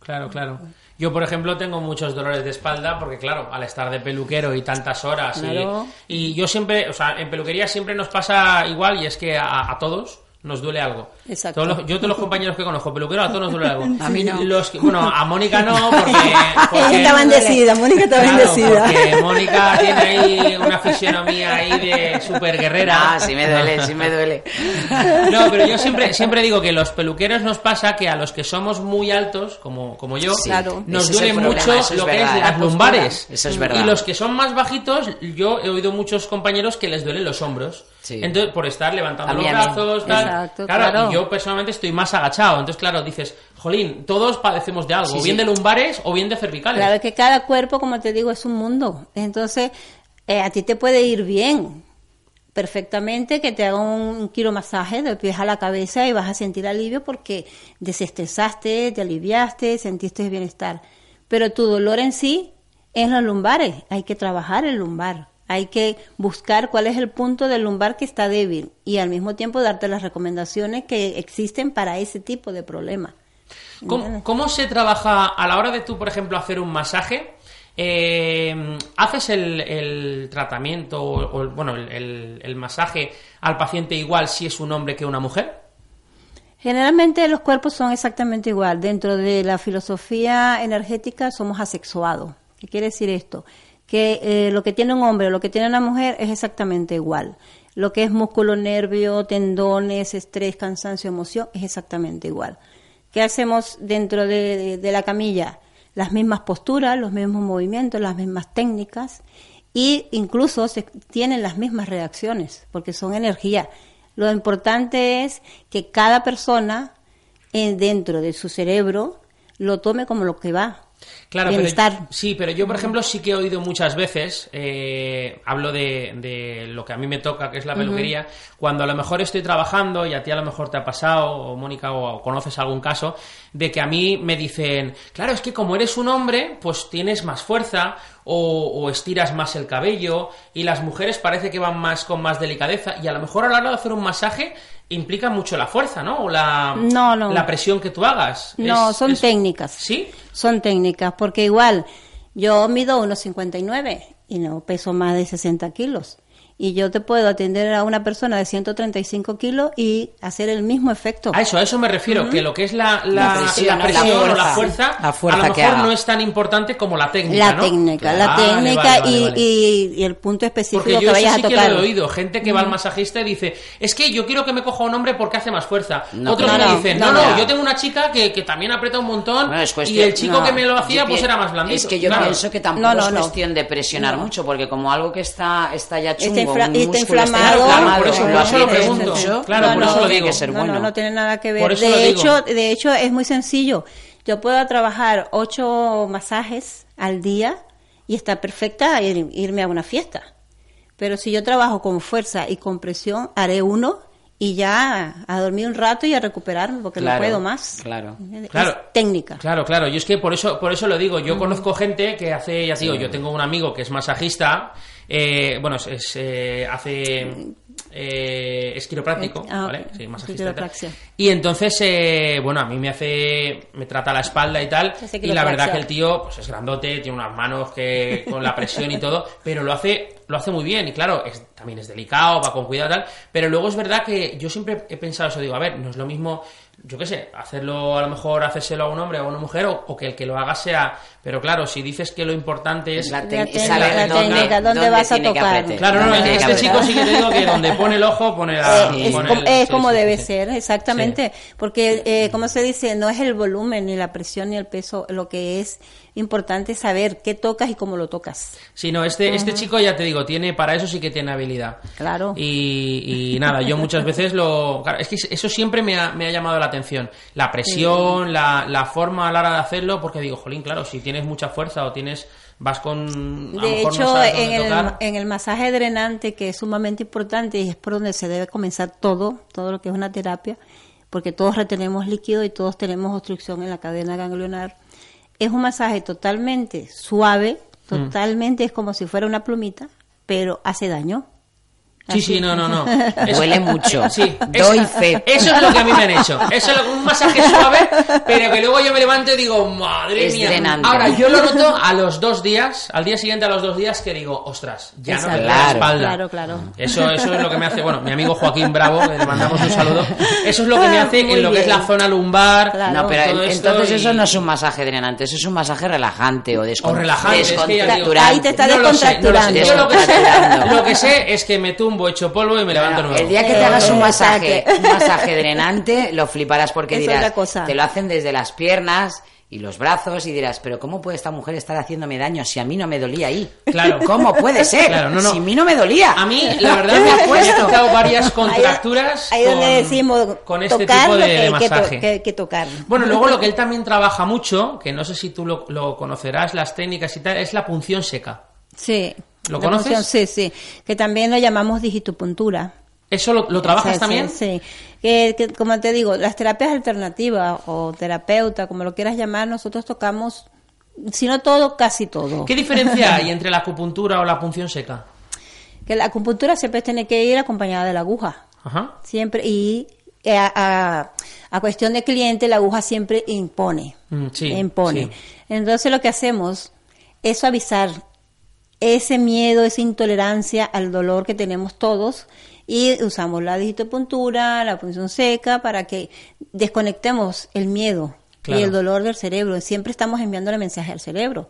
claro, claro. Yo, por ejemplo, tengo muchos dolores de espalda porque, claro, al estar de peluquero y tantas horas, y- Claro. y, yo siempre, o sea, en peluquería siempre nos pasa igual y es que a, a todos nos duele algo. Exacto. Todos los- yo todos los compañeros que conozco, peluquero, a todos nos duele algo. A mí no. Los que- bueno, a Mónica no, porque... porque- está bendecida, Mónica está Claro, bendecida. porque Mónica tiene ahí una fisionomía ahí de super guerrera. Ah, sí me duele, sí me duele. No, pero yo siempre, siempre digo que los peluqueros nos pasa que a los que somos muy altos, como, como yo, Sí, Claro. nos duele mucho lo que es la las lumbares. Eso es verdad. Y los que son más bajitos, yo he oído muchos compañeros que les duelen los hombros. Sí. Entonces, por estar levantando los brazos, tal. Exacto, claro, claro. y yo personalmente estoy más agachado. Entonces, claro, dices, jolín, todos padecemos de algo, Sí, o bien sí. de lumbares o bien de cervicales. Claro que cada cuerpo, como te digo, es un mundo. Entonces, eh, a ti te puede ir bien perfectamente que te haga un quiromasaje de pies a la cabeza y vas a sentir alivio porque desestresaste, te aliviaste, sentiste bienestar. Pero tu dolor en sí es los lumbares. Hay que trabajar el lumbar. Hay que buscar cuál es el punto del lumbar que está débil y al mismo tiempo darte las recomendaciones que existen para ese tipo de problema. ¿Cómo, cómo se trabaja a la hora de tú, por ejemplo, hacer un masaje? Eh, ¿Haces el, el tratamiento o, o, bueno, el, el- el masaje al paciente igual si es un hombre que una mujer? Generalmente los cuerpos son exactamente igual. Dentro de la filosofía energética somos asexuados. ¿Qué quiere decir esto? Que eh, lo que tiene un hombre o lo que tiene una mujer es exactamente igual. Lo que es músculo, nervio, tendones, estrés, cansancio, emoción es exactamente igual. ¿Qué hacemos dentro de, la camilla? Las mismas posturas, los mismos movimientos, las mismas técnicas y incluso se tienen las mismas reacciones porque son energía. Lo importante es que cada persona eh, dentro de su cerebro lo tome como lo que va. Claro, pero, sí, pero yo, por ejemplo, sí que he oído muchas veces, eh, hablo de, de lo que a mí me toca, que es la peluquería, cuando a lo mejor estoy trabajando y a ti a lo mejor te ha pasado, o Mónica, o, o conoces algún caso, de que a mí me dicen, claro, es que como eres un hombre, pues tienes más fuerza, o, o estiras más el cabello, y las mujeres parece que van más con más delicadeza, y a lo mejor a la hora de hacer un masaje implica mucho la fuerza, ¿no? O la, No, no. la presión que tú hagas. No, Es- son es- técnicas. ¿Sí? Son técnicas, porque igual yo mido unos 59 y no peso más de 60 kilos. Y yo te puedo atender a una persona de 135 kilos y hacer el mismo efecto. A eso, a eso me refiero, Ujú. que lo que es la, la, La presión, la presión La o la fuerza. fuerza, La fuerza a lo que mejor haga. no es tan importante como la técnica, La ¿no? técnica, la Vale, técnica vale, vale, y, vale. y- y el punto específico Porque que yo eso vayas sí a que tocar. lo he oído, gente que va al Ujú. masajista y dice, es que yo quiero que me coja un hombre porque hace más fuerza. No, Otros no, me dicen, no, no, yo tengo una chica que, que también aprieta un montón es y cuestión- el chico no, que me lo hacía pues era más blandito. Es que yo Claro. pienso que tampoco No, no, es cuestión de presionar mucho, porque como algo que está, está ya chungo, infla- un está inflamado. Claro, por eso- por eso lo aprietas pregunto. Claro, no, por no, eso lo tiene digo. que ser No, bueno. no, no tiene nada que ver. Por eso lo de digo. hecho, de hecho es muy sencillo. Yo puedo trabajar ocho masajes al día y está perfecta ir- irme a una fiesta. Pero si yo trabajo con fuerza y con presión, haré uno y ya a dormir un rato y a recuperarme porque Claro, no puedo más. claro. Es Claro. técnica. Claro, claro. Yo es que por eso, por eso lo digo. Yo conozco gente que hace, ya digo, yo tengo un amigo que es masajista. eh, bueno, es, es, eh, hace eh, es quiropráctico, Ah, ¿vale? ok. Sí, masajista. y entonces, eh, bueno, a mí me hace, me trata la espalda y tal. Y la verdad que el tío, pues es grandote, tiene unas manos que con la presión y todo, pero lo hace, lo hace muy bien. Y claro, es- también es delicado, va con cuidado y tal. Pero luego es verdad que yo siempre he pensado eso, digo, a ver, no es lo mismo, yo qué sé, hacerlo a lo mejor, hacérselo a un hombre o a una mujer, o, o que el que lo haga sea. Pero claro, si dices que lo importante es La técnica, saber la dónde- técnica, dónde, dónde vas a tiene tocar. Claro, no, tiene este chico sí que te digo que donde pone el ojo, pone la. Eh, es, pone com- el- es sí, como sí, debe sí. ser, exactamente, porque eh, como se dice, no es el volumen, ni la presión, ni el peso, lo que es importante es saber qué tocas y cómo lo tocas. Sí, no, este, este chico ya te digo, tiene, para eso sí que tiene habilidad. Claro. Y, y nada, yo muchas veces lo. Claro, es que eso siempre me ha, me ha llamado la atención. La presión, la, la forma a la hora de hacerlo, porque digo, jolín, claro, si tienes mucha fuerza o tienes. vas con. a De mejor no hecho, en, el, en el masaje drenante, que es sumamente importante y es por donde se debe comenzar todo, todo lo que es una terapia, porque todos retenemos líquido y todos tenemos obstrucción en la cadena ganglionar, es un masaje totalmente suave, Mm. totalmente es como si fuera una plumita, pero hace daño. Sí, sí, no, no, no. Duele mucho. Sí, Doy esa- fe. Eso es lo que a mí me han hecho. Eso es lo- un masaje suave, pero que luego yo me levanto y digo, madre Es mía. drenante. Ahora, yo lo noto a los dos días, al día siguiente a los dos días, que digo, ostras, ya no me duele la Claro. espalda. Claro, claro. Eso, eso es lo que me hace, bueno, mi amigo Joaquín Bravo, que le mandamos un saludo, eso es lo que me hace Muy en lo que es la zona lumbar. Claro. No, pero todo entonces y- eso no es un masaje drenante, eso es un masaje relajante o, descon- O relajante, es que ya digo. Ahí te está No lo sé, no lo sé. descontracturando. Yo lo que, sé, lo que sé es que me tumbo hecho polvo y me levanto Bueno, nuevo. el día que te hagas un Eh, masaje, un masaje drenante, lo fliparás porque Es dirás, cosa. te lo hacen desde las piernas y los brazos y dirás, pero ¿cómo puede esta mujer estar haciéndome daño si a mí no me dolía ahí? Claro. ¿Cómo puede ser? Claro, no, no. Si a mí no me dolía. A mí, la verdad, me, me he quitado varias contracturas Ahí, ahí donde con, decimos con este tipo de, que de hay que to- masaje. que- que tocar. Bueno, luego lo que él también trabaja mucho, que no sé si tú lo, lo conocerás, las técnicas y tal, es la punción seca. Sí. ¿Lo conoces? Sí, sí. Que también lo llamamos digitopuntura. ¿Eso lo, lo trabajas Sí, también? Sí, sí. Que, que, como te digo, las terapias alternativas o terapeuta, como lo quieras llamar, nosotros tocamos, si no todo, casi todo. ¿Qué diferencia hay entre la acupuntura o la punción seca? Que la acupuntura siempre tiene que ir acompañada de la aguja. Ajá. Siempre. Y eh, a, a- a cuestión de cliente, la aguja siempre impone. Mm, sí, impone. sí. Entonces lo que hacemos es suavizar ese miedo, esa intolerancia al dolor que tenemos todos y usamos la digitopuntura, la punción seca para que desconectemos el miedo Claro. y el dolor del cerebro. Siempre estamos enviándole mensaje al cerebro.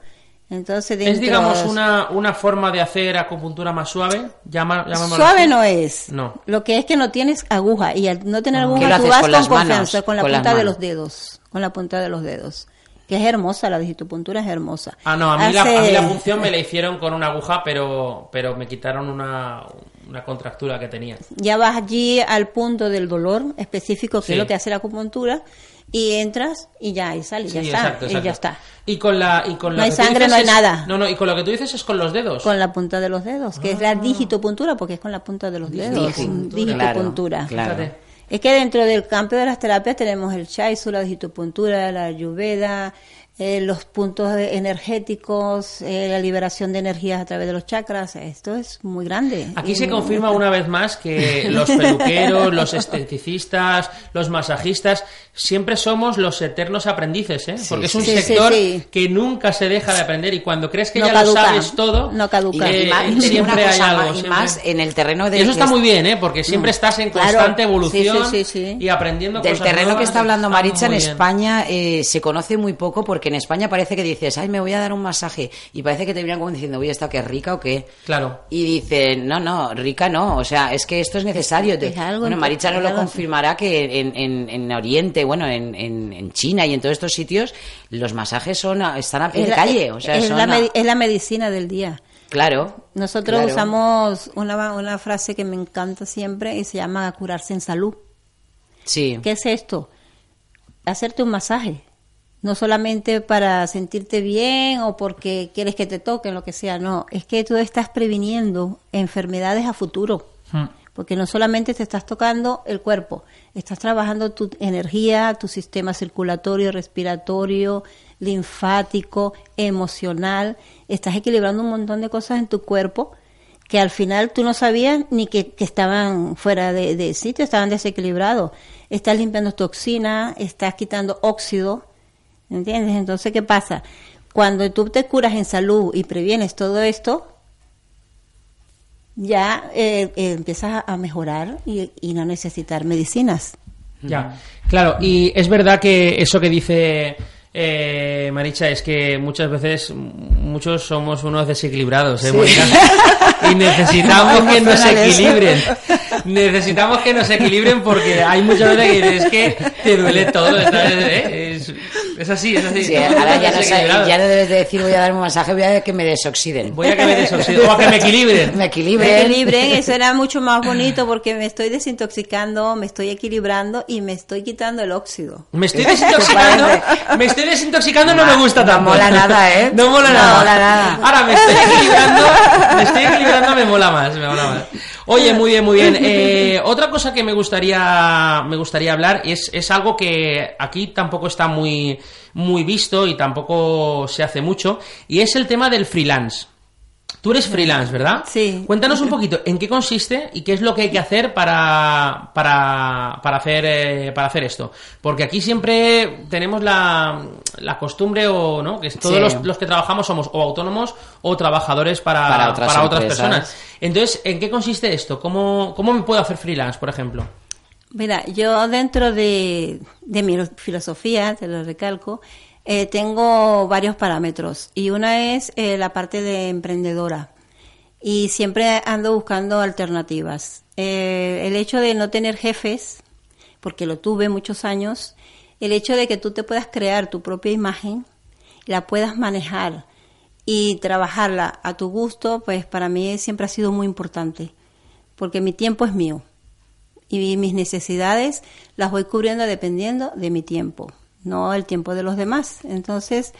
Entonces, ¿Es, digamos, una, una forma de hacer acupuntura más suave? Llama- Suave así. no es. No. Lo que es que no tienes aguja y al no tener ¿Qué lo aguja tú vas con con, las manos? confianza, con la Con punta de los dedos, con la punta de los dedos. Que es hermosa, la digitopuntura es hermosa. Ah, no, a mí, la, a mí la punción me la hicieron con una aguja, pero, pero me quitaron una, una contractura que tenía. Ya vas allí al punto del dolor específico, que Sí. es lo que hace la acupuntura, y entras y ya, y sales, ya está, exacto, y ya está. Y con la, y con No lo hay que tú sangre, dices no hay nada. No, no, y con lo que tú dices es con los dedos. Con la punta de los dedos, que es la digitopuntura, porque es con la punta de los dedos. Digitopuntura. Digitopuntura. Claro, claro. Es que dentro del campo de las terapias tenemos el chaisu, la digitopuntura, la ayurveda, eh, los puntos energéticos, eh, la liberación de energías a través de los chakras. Esto es muy grande. Aquí Y se confirma una vez más que los peluqueros, los esteticistas, los masajistas, siempre somos los eternos aprendices, ¿eh? Porque es un sí, sector sí. que nunca se deja de aprender y cuando crees que No ya caduca, lo sabes todo, no caduca. eh, Y más- siempre hay algo. más- y siempre- más en el terreno de Y eso está muy bien, ¿eh? Porque siempre Mm. estás en constante evolución sí, sí, sí. y aprendiendo Del cosas terreno nuevas. que está hablando Maritza en bien. España eh, se conoce muy poco porque en España parece que dices, ay, me voy a dar un masaje y parece que te miran como diciendo, oye, ¿esta que es rica o qué? Claro. Y dicen, no, no, rica no, o sea, es que esto es necesario. Es algo bueno, Maritza nos lo confirmará que en, en, en Oriente, bueno, en, en, en China y en todos estos sitios, los masajes son están a pie de calle, o sea, es, son la, a- medi- es la medicina del día. Claro. Nosotros claro. usamos una, una frase que me encanta siempre y se llama curarse en salud. Sí. ¿Qué es esto? Hacerte un masaje. No solamente para sentirte bien o porque quieres que te toquen, lo que sea, no. Es que tú estás previniendo enfermedades a futuro. Mm. Porque no solamente te estás tocando el cuerpo, estás trabajando tu energía, tu sistema circulatorio, respiratorio, linfático, emocional. Estás equilibrando un montón de cosas en tu cuerpo que al final tú no sabías ni que, que estaban fuera de, de sitio, estaban desequilibrados. Estás limpiando toxinas, estás quitando óxido, ¿entiendes? Entonces, ¿qué pasa? Cuando tú te curas en salud y previenes todo esto, ya eh, eh, empiezas a mejorar y, y no necesitar medicinas. Ya, claro, y es verdad que eso que dice eh, Maricha es que muchas veces muchos somos unos desequilibrados, ¿eh, Sí. Y necesitamos que nos equilibren. Necesitamos que nos equilibren porque hay muchas veces que dices que te duele todo. ¿sabes? ¿Eh? Es, es así, es así. Sí, ahora ya no, ya no debes de decir voy a darme un masaje, voy a que me desoxiden. Voy a que me desoxiden o a que me equilibren. me Me equilibren. equilibren, eso era mucho más bonito porque me estoy desintoxicando, me estoy equilibrando y me estoy quitando el óxido. Me estoy desintoxicando. Me estoy desintoxicando, no me gusta tanto. mola nada, ¿eh? No mola No nada. mola nada. Ahora me estoy equilibrando. Me estoy equilibrando, me mola más. Me mola más. Oye, muy bien, muy bien. Eh, otra cosa que me gustaría, me gustaría hablar es, es algo que aquí tampoco está muy, muy visto y tampoco se hace mucho, y es el tema del freelance. Tú eres freelance, ¿verdad? Sí. Cuéntanos un poquito en qué consiste y qué es lo que hay que hacer para, para, para, hacer, eh, para hacer esto. Porque aquí siempre tenemos la, la costumbre o no que todos Sí. los, los que trabajamos somos o autónomos o trabajadores para, Para otras para otras personas. Entonces, ¿en qué consiste esto? ¿Cómo, ¿Cómo me puedo hacer freelance, por ejemplo? Mira, yo dentro de, mi filosofía, te lo recalco, eh, tengo varios parámetros. Y una es eh, la parte de emprendedora. Y siempre ando buscando alternativas. Eh, el hecho de no tener jefes, porque lo tuve muchos años, el hecho de que tú te puedas crear tu propia imagen, la puedas manejar y trabajarla a tu gusto, pues para mí siempre ha sido muy importante, porque mi tiempo es mío y mis necesidades las voy cubriendo dependiendo de mi tiempo, no el tiempo de los demás. Entonces,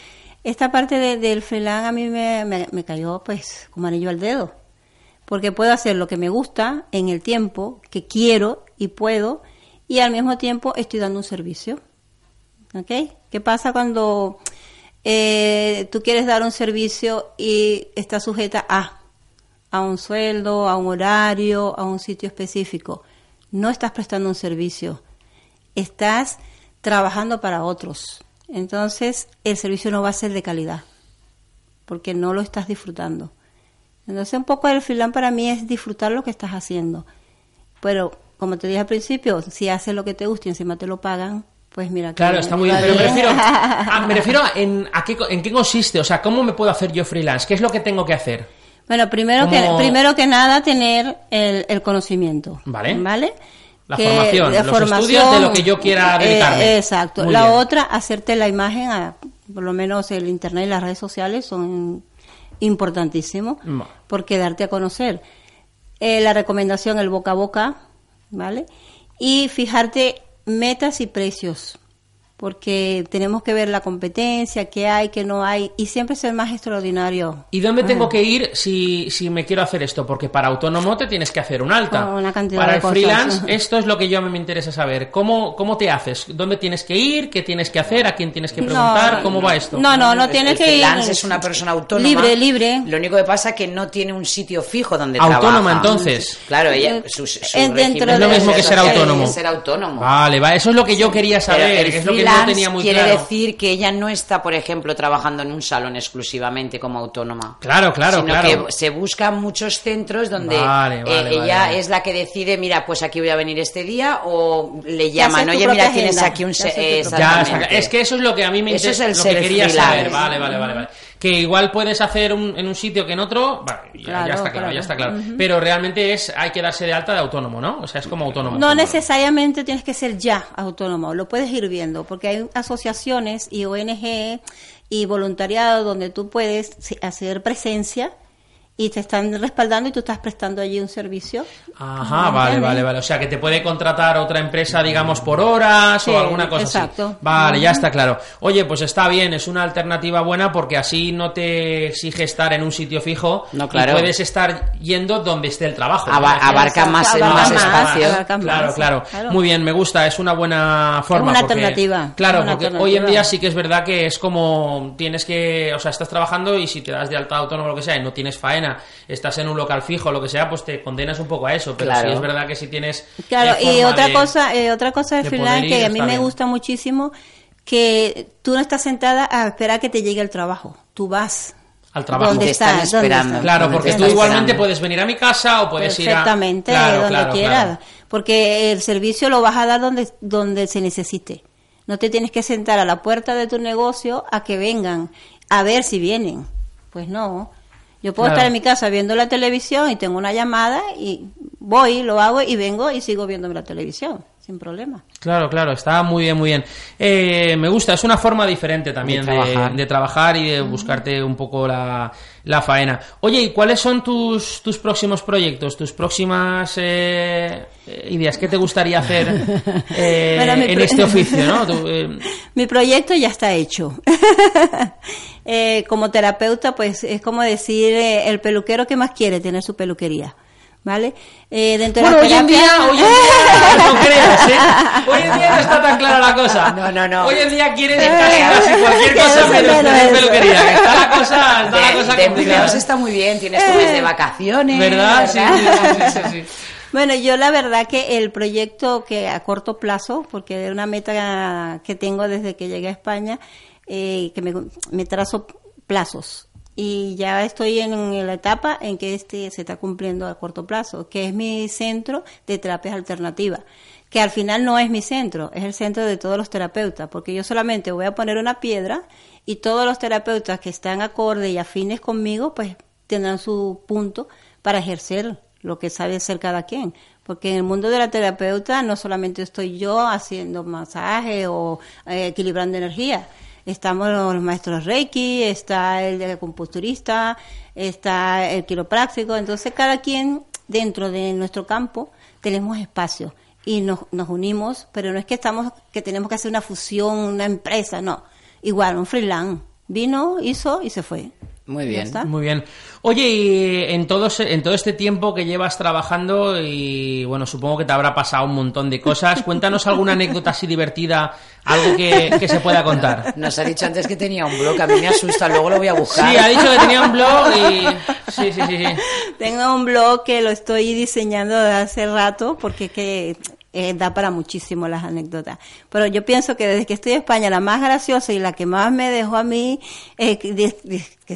esta parte de- del freelance a mí me, me- cayó pues como anillo al dedo, porque puedo hacer lo que me gusta en el tiempo que quiero y puedo, y al mismo tiempo estoy dando un servicio. ¿Ok? ¿Qué pasa cuando eh, tú quieres dar un servicio y está sujeta a, a un sueldo, a un horario, a un sitio específico? No estás prestando un servicio, estás trabajando para otros. Entonces, el servicio no va a ser de calidad, porque no lo estás disfrutando. Entonces, un poco el freelance para mí es disfrutar lo que estás haciendo. Pero, como te dije al principio, si haces lo que te gusta y encima te lo pagan, pues mira. Claro, que- está muy bien, pero me refiero, a, me refiero a en, a qué, en qué consiste, o sea, ¿cómo me puedo hacer yo freelance? ¿Qué es lo que tengo que hacer? Bueno, primero que, primero que nada, tener el, el conocimiento. Vale. ¿Vale? La formación, los estudios de lo que yo quiera eh, dedicarme. exacto. Muy la bien. otra, hacerte la imagen, a- por lo menos el internet y las redes sociales son importantísimos, porque darte a conocer. Eh, la recomendación, el boca a boca, ¿vale? Y fijarte metas y precios. Porque tenemos que ver la competencia, qué hay, qué no hay, y siempre ser más extraordinario. ¿Y dónde tengo Ah. que ir si, si me quiero hacer esto? Porque para autónomo te tienes que hacer un alta. Una cantidad para de el cosas. freelance, esto es lo que yo me interesa saber. ¿Cómo, ¿Cómo te haces? ¿Dónde tienes que ir? ¿Qué tienes que hacer? ¿A quién tienes que No, preguntar? ¿Cómo va esto? No, no, no tienes el que ir. freelance es una persona autónoma. Libre, libre. Lo único que pasa es que no tiene un sitio fijo donde Autónoma, trabaja. entonces. Claro, ella. Su, su Es dentro régimen Es lo mismo que ser autónomo. es ser autónomo. Vale, va, eso es lo que yo quería saber, es lo que no freelance tenía muy quiere claro. decir que ella no está, por ejemplo, trabajando en un salón exclusivamente como autónoma. Claro, claro, sino claro. que se buscan muchos centros donde Vale, eh, vale, ella vale. es la que decide, mira, pues aquí voy a venir este día o le llaman, oye, mira, tienes agenda, aquí un... eh, Ya, es que eso es lo que a mí me Eso es interesa, el lo ser que quería freelance. saber. Vale, vale, vale, vale. Que igual puedes hacer un- en un sitio que en otro, ya, está claro, claro. ya está claro. Pero realmente es hay que darse de alta de autónomo, ¿no? O sea, es como autónomo. No autónomo. necesariamente tienes que ser ya autónomo, lo puedes ir viendo, porque hay asociaciones y ONG y voluntariado donde tú puedes hacer presencia y te están respaldando y tú estás prestando allí un servicio. Ajá, ¿Me vale, vale, vale. O sea, que te puede contratar otra empresa, digamos, por horas Sí, o alguna cosa exacto. así. Vale, ya está claro. Oye, pues está bien, es una alternativa buena porque así no te exige estar en un sitio fijo No, claro. y puedes estar yendo donde esté el trabajo. Aba- Es abarca más- Abarca más más, espacio. abarca más, Claro, claro, claro. Muy bien, me gusta, es una buena forma. una porque- alternativa, Claro, es una porque alternativa. hoy en día sí que es verdad que es como tienes que, o sea, estás trabajando y si te das de alta autónomo o lo que sea y no tienes faena, estás en un local fijo o lo que sea, pues te condenas un poco a eso. Pero Claro. sí es verdad que si tienes. Claro, eh, y otra de- cosa, eh, otra cosa de freelance ir, que a mí me bien. gusta muchísimo, que tú no estás sentada a esperar que te llegue el trabajo, tú vas. Al trabajo. ¿Dónde Te están estás? ¿Dónde esperando. Claro, porque tú igualmente esperando. puedes venir a mi casa o puedes ir a. Perfectamente, Claro, donde claro, quieras, claro. porque el servicio lo vas a dar donde, donde se necesite. No te tienes que sentar a la puerta de tu negocio a que vengan, a ver si vienen. Pues no. Yo puedo Claro. estar en mi casa viendo la televisión y tengo una llamada y voy, lo hago y vengo y sigo viendo la televisión, sin problema. Claro, claro, está muy bien, muy bien. Eh, me gusta, es una forma diferente también De trabajar. de trabajar y de buscarte un poco la, la faena. Oye, ¿y cuáles son tus, tus próximos proyectos, tus próximas eh, eh, ideas? ¿Qué te gustaría hacer eh, en este oficio? ¿no? Tú, eh, Mi proyecto ya está hecho. Eh, como terapeuta, pues es como decir eh, el peluquero que más quiere tener su peluquería. ¿Vale? Eh, dentro de Bueno, la hoy en terapia- día, hoy en día, no creas, ¿eh? Hoy en día no está tan clara la cosa. No, no, no. Hoy en día quieren casi, cualquier cosa menos tener eso. peluquería. que Está la cosa, está la De, cosa de complicada. empleados está muy bien, tienes tu mes de vacaciones. ¿Verdad? Sí, sí, sí, sí, sí. Bueno, yo la verdad que el proyecto que a corto plazo, porque es una meta que tengo desde que llegué a España, eh, que me, trazo plazos. Y ya estoy en la etapa en que este se está cumpliendo a corto plazo, que es mi centro de terapias alternativas. Que al final no es mi centro, es el centro de todos los terapeutas, porque yo solamente voy a poner una piedra y todos los terapeutas que están acorde y afines conmigo, pues tendrán su punto para ejercer lo que sabe hacer cada quien. Porque en el mundo de la terapeuta no solamente estoy yo haciendo masaje o eh, equilibrando energía. Estamos los maestros Reiki, está el acupunturista, está el quiropráctico. Entonces cada quien dentro de nuestro campo tenemos espacio y nos, nos unimos, pero no es que estamos que tenemos que hacer una fusión, una empresa, no. Igual, un freelance. Vino, hizo y se fue. Muy bien. está. Muy bien. Oye, y en todo, en todo este tiempo que llevas trabajando, y bueno, supongo que te habrá pasado un montón de cosas, cuéntanos alguna anécdota así divertida, algo que, que se pueda contar. Nos ha dicho antes que tenía un blog, a mí me asusta, luego lo voy a buscar. Sí, ha dicho que tenía un blog y... Sí, sí, sí, sí. Tengo un blog que lo estoy diseñando desde hace rato porque que eh, da para muchísimo las anécdotas. Pero yo pienso que desde que estoy en España, la más graciosa y la que más me dejó a mí eh,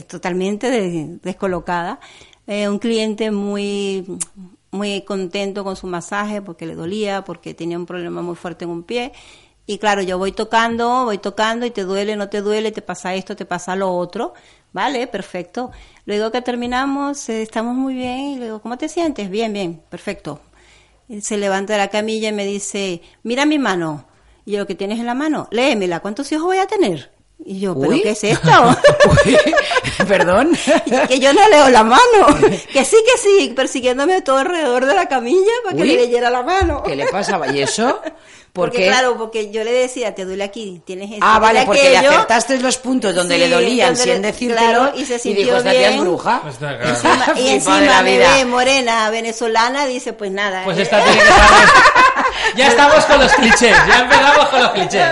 totalmente de- descolocada, eh, un cliente muy muy contento con su masaje porque le dolía, porque tenía un problema muy fuerte en un pie. Y claro, yo voy tocando, voy tocando y te duele, no te duele, te pasa esto, te pasa lo otro. Vale, perfecto. Luego que terminamos, eh, estamos muy bien. Y le digo, ¿cómo te sientes? Bien, bien, perfecto. Se levanta de la camilla y me dice, mira mi mano. Y yo, ¿lo que tienes en la mano? Léemela, ¿cuántos hijos voy a tener? Y yo, ¿pero Uy. qué es esto? Perdón. que yo no leo la mano. Que sí, que sí, persiguiéndome todo alrededor de la camilla para que le leyera la mano. ¿Qué le pasaba? ¿Y eso? ¿Por Porque qué? claro, porque yo le decía, te duele aquí, tienes esto, Ah, vale, porque le acertaste los puntos donde Sí, le dolían donde sin le- decírtelo claro, y se sintió dijo, esta tía es bien. bruja. Está claro. Encima- y encima la me ve morena venezolana, dice, pues nada. Pues eh. esta tiene que saber. Ya estamos con los clichés, ya empezamos con los clichés.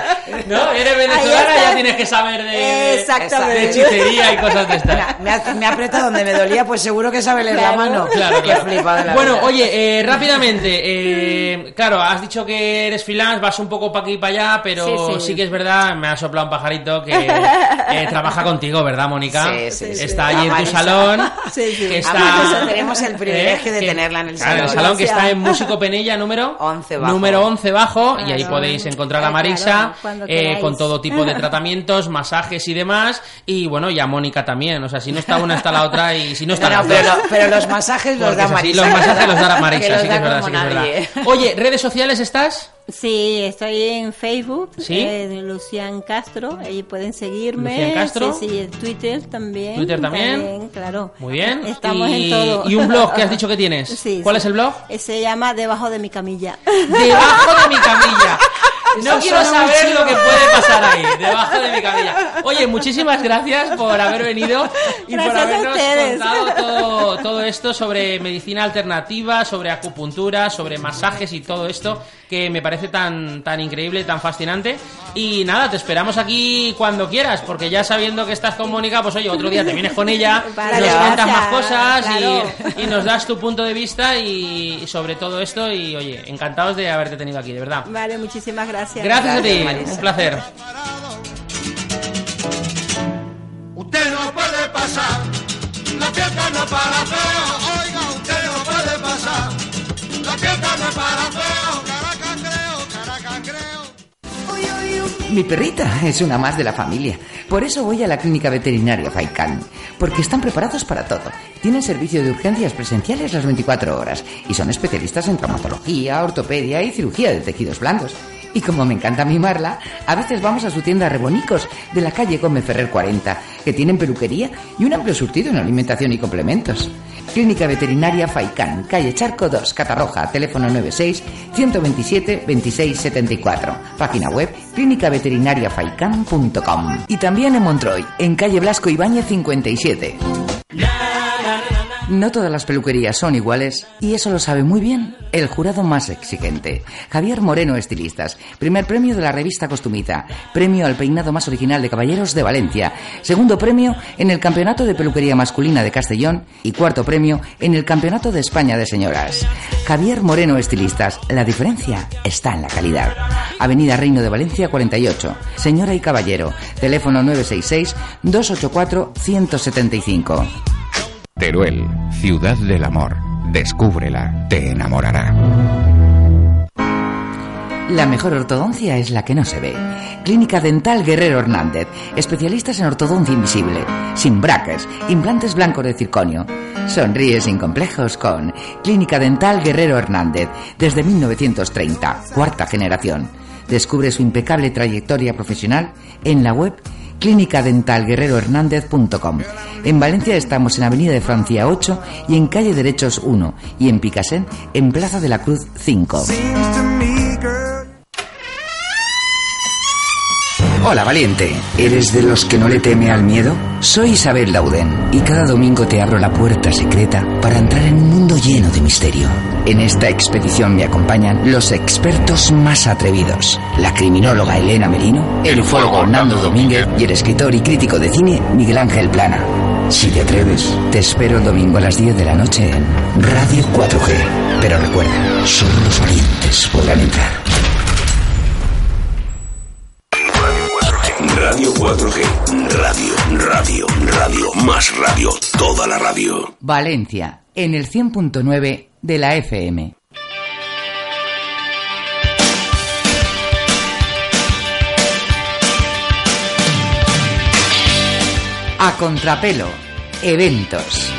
¿No? Eres venezolana, ya tienes que saber de, de, Exactamente. de hechicería y cosas de estas. Me, ha- me aprieta donde me dolía, pues seguro que sabe leer la Claro. mano. Claro, Qué claro. flipa la Bueno, vida. oye, eh, rápidamente, eh, claro, has dicho que eres freelance, vas un poco para aquí y para allá, pero sí, Sí, sí. que es verdad, me ha soplado un pajarito que eh, trabaja contigo, ¿verdad, Mónica? Sí, sí, sí. Está allí en tu Marisa. salón. Sí, sí. Que está, tenemos el privilegio de que- tenerla en el claro, salón. salón que está en Músico Penella número 11 bajo. Número 11 bajo, y ahí podéis encontrar a Eh, Marisa eh, con todo tipo de tratamientos, masajes y demás, y bueno, y a Mónica también, o sea, si no está una está la otra y si no está No, las no, pero, dos. lo- pero los masajes los da Marisa. los masajes los da Marisa, Que los sí que es da verdad, sí que es verdad. Oye, ¿redes sociales estás? Sí, estoy en Facebook, ¿Sí? eh, de Lucian Castro, ahí pueden seguirme. Lucian Castro. Sí, sí, en Twitter también. ¿Twitter también? claro. Muy bien. Estamos y, en todo. ¿Y un blog que has dicho que tienes? Sí, ¿Cuál sí. es el blog? Eh, Se llama Debajo de mi camilla. Debajo de mi camilla. No quiero saber lo que puede pasar ahí, debajo de mi camilla. Oye, muchísimas gracias por haber venido y por Gracias habernos contado todo, todo esto sobre medicina alternativa, sobre acupuntura, sobre masajes y todo esto que me parece tan, tan increíble, tan fascinante. Y nada, te esperamos aquí cuando quieras, porque ya sabiendo que estás con Mónica, pues oye, otro día te vienes con ella, Vale, nos cuentas más cosas y- claro. y, nos das tu punto de vista y sobre todo esto. Y oye, encantados de haberte tenido aquí, de verdad. Vale, muchísimas gracias. Gracias a ti, Marisa. un placer. Usted no puede pasar, la fiesta no para feo. Oiga, usted no puede pasar, la fiesta no para feo. Mi perrita es una más de la familia. Por eso voy a la clínica veterinaria Faikan. Porque están preparados para todo. Tienen servicio de urgencias presenciales las 24 horas. Y son especialistas en traumatología, ortopedia y cirugía de tejidos blandos. Y como me encanta mimarla, a veces vamos a su tienda Rebonicos de la calle Gómez Ferrer 40, que tienen peluquería y un amplio surtido en alimentación y complementos. Clínica Veterinaria Faicán, calle Charco 2, Catarroja, teléfono 96 127 2674. Página web clínicaveterinariafaican.com. Y también en Montroy, en calle Blasco Ibáñez 57. No todas las peluquerías son iguales y eso lo sabe muy bien el jurado más exigente. Javier Moreno Estilistas, primer premio de la revista Costumita, premio al peinado más original de caballeros de Valencia, segundo premio en el Campeonato de Peluquería Masculina de Castellón y cuarto premio en el Campeonato de España de Señoras. Javier Moreno Estilistas, la diferencia está en la calidad. Avenida Reino de Valencia 48, señora y caballero, teléfono 966 284 175. Teruel, ciudad del amor. Descúbrela, te enamorará. La mejor ortodoncia es la que no se ve. Clínica Dental Guerrero Hernández. Especialistas en ortodoncia invisible. Sin brackets. Implantes blancos de circonio. Sonríe sin complejos con Clínica Dental Guerrero Hernández. Desde 1930. Cuarta generación. Descubre su impecable trayectoria profesional en la web clínicadentalguerrerohernández.com. En Valencia estamos en Avenida de Francia 8 y en Calle Derechos 1 y en Picasen en Plaza de la Cruz 5. Hola valiente, ¿eres de los que no le teme al miedo? Soy Isabel Lauden y cada domingo te abro la puerta secreta para entrar en un mundo lleno de misterio. En esta expedición me acompañan los expertos más atrevidos, la criminóloga Elena Merino, el ufólogo Nando Domínguez y el escritor y crítico de cine Miguel Ángel Plana. Si te atreves, te espero el domingo a las 10 de la noche en Radio 4G. Pero recuerda, solo los valientes podrán entrar. 4G. Radio, radio, radio. Más radio. Toda la radio. Valencia, en el 100.9 de la FM. A contrapelo, eventos.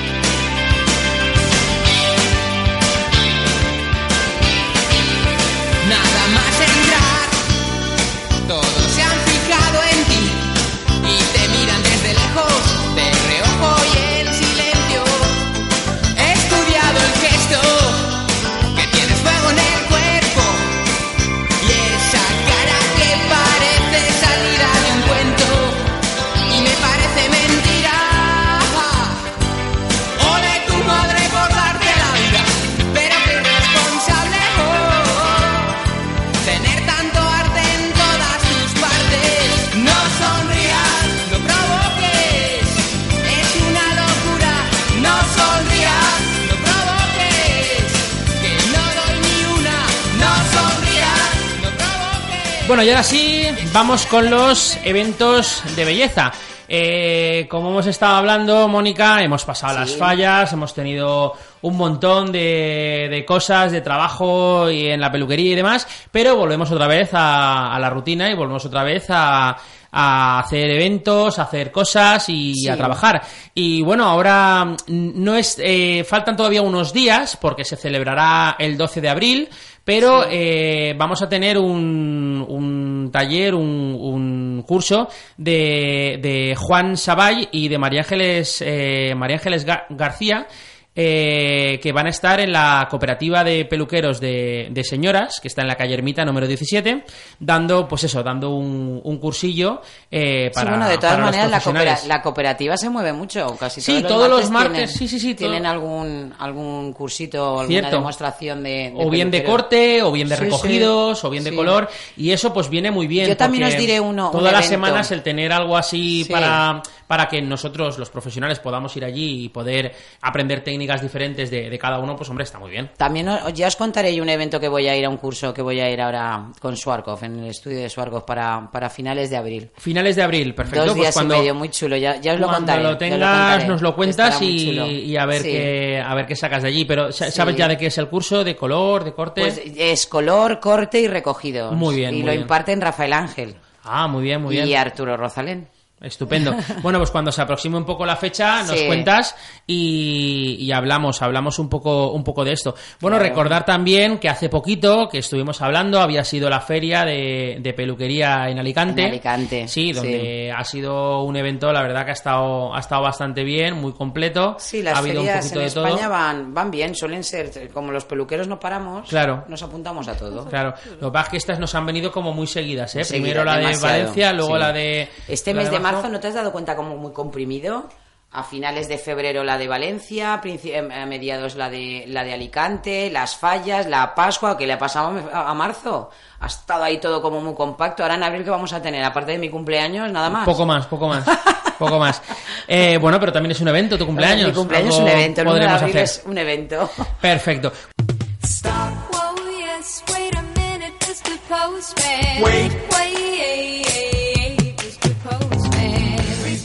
Bueno, y ahora sí, vamos con los eventos de belleza. Eh, como hemos estado hablando, Mónica, hemos pasado las fallas, hemos tenido un montón de, de cosas, de trabajo y en la peluquería y demás, pero volvemos otra vez a, a la rutina y volvemos otra vez a, a hacer eventos, a hacer cosas y Sí. a trabajar. Y bueno, ahora mm, no es, eh, faltan todavía unos días porque se celebrará el 12 de abril, pero eh, vamos a tener un, un taller, un, un curso de, de Juan Sabay y de María Ángeles, eh, María Ángeles Ga- García. Eh, que van a estar en la cooperativa de peluqueros de, de señoras, que está en la calle Ermita número 17, dando, pues eso, dando un, un cursillo eh, Sí, para, bueno, de todas los maneras, la, coopera- la cooperativa se mueve mucho. Casi Sí, todos, todos los martes, martes, sí, sí, sí, todo- Tienen algún, algún cursito o alguna Cierto. demostración de, de o bien de corte, o bien de Sí, sí. recogidos, o bien de Sí. color, y eso pues viene muy bien. Yo también os diré uno- un Todas las semanas el tener algo así Sí. para, para que nosotros, los profesionales, podamos ir allí y poder aprender técnicas diferentes de, de cada uno, pues hombre, está muy bien. También os- ya os contaré yo un evento que voy a ir a un curso que voy a ir ahora con Swarkov, en el estudio de Swarkov para, para finales de abril. Finales de abril, perfecto. Dos pues días cuando, y medio, muy chulo. Ya, ya os lo cuando contaré. lo ya tengas, nos lo cuentas y, a ver Sí. qué a ver qué sacas de allí. Pero sa- ¿sabes Sí. ya de qué es el curso? ¿De color, de corte? Pues es color, corte y recogido. Muy bien, Y muy lo bien. imparten Rafael Ángel ah, muy bien, muy bien. y Arturo Rosalén. Estupendo. Bueno, pues cuando se aproxime un poco la fecha, nos Sí. cuentas y, y hablamos, hablamos un poco, un poco de esto. Bueno, Claro. recordar también que hace poquito que estuvimos hablando, había sido la feria de, de peluquería en Alicante. En Alicante, Sí, donde ha sido un evento, la verdad que ha estado, ha estado bastante bien, muy completo. Sí, las ha habido un ferias poquito en de todo. España van, van bien, suelen ser, como los peluqueros no paramos, Claro. nos apuntamos a todo. Claro, lo que pasa es que estas nos han venido como muy seguidas, ¿eh? Primero la de demasiado, Valencia, luego sí. la de... Este mes de marzo, ¿no te has dado cuenta como muy comprimido? A finales de febrero la de Valencia, em, a mediados la de la de Alicante, las fallas, la Pascua, que le ha pasado a marzo. Ha estado ahí todo como muy compacto. Ahora en abril que vamos a tener, aparte de mi cumpleaños, nada más. Poco más, poco más, poco más. Eh, bueno, pero también es un evento, tu cumpleaños. Mi cumpleaños es un evento, el 1 de podremos abril hacer. es un evento. Perfecto. Whoa, yes, wait a minute,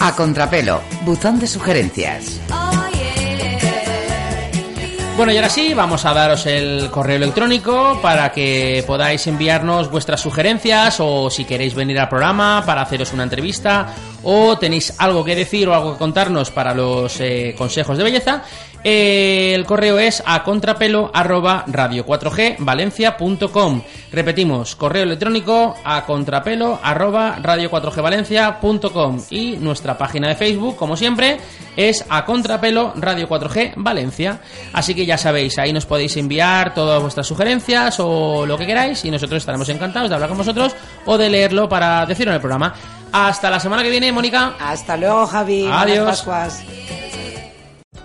A contrapelo, buzón de sugerencias. Bueno, y ahora sí, vamos a daros el correo electrónico para que podáis enviarnos vuestras sugerencias o si queréis venir al programa para haceros una entrevista o tenéis algo que decir o algo que contarnos para los eh, consejos de belleza. eh, el correo es a contrapelo arroba radio 4G valencia.com. Repetimos, correo electrónico a contrapelo arroba radio 4G valencia.com y nuestra página de Facebook, como siempre, es a contrapelo radio 4G Valencia. Así que ya sabéis, ahí nos podéis enviar todas vuestras sugerencias o lo que queráis y nosotros estaremos encantados de hablar con vosotros o de leerlo para decirlo en el programa. Hasta la semana que viene, Mónica. Hasta luego, Javi. Buenas Adiós. Pascuas.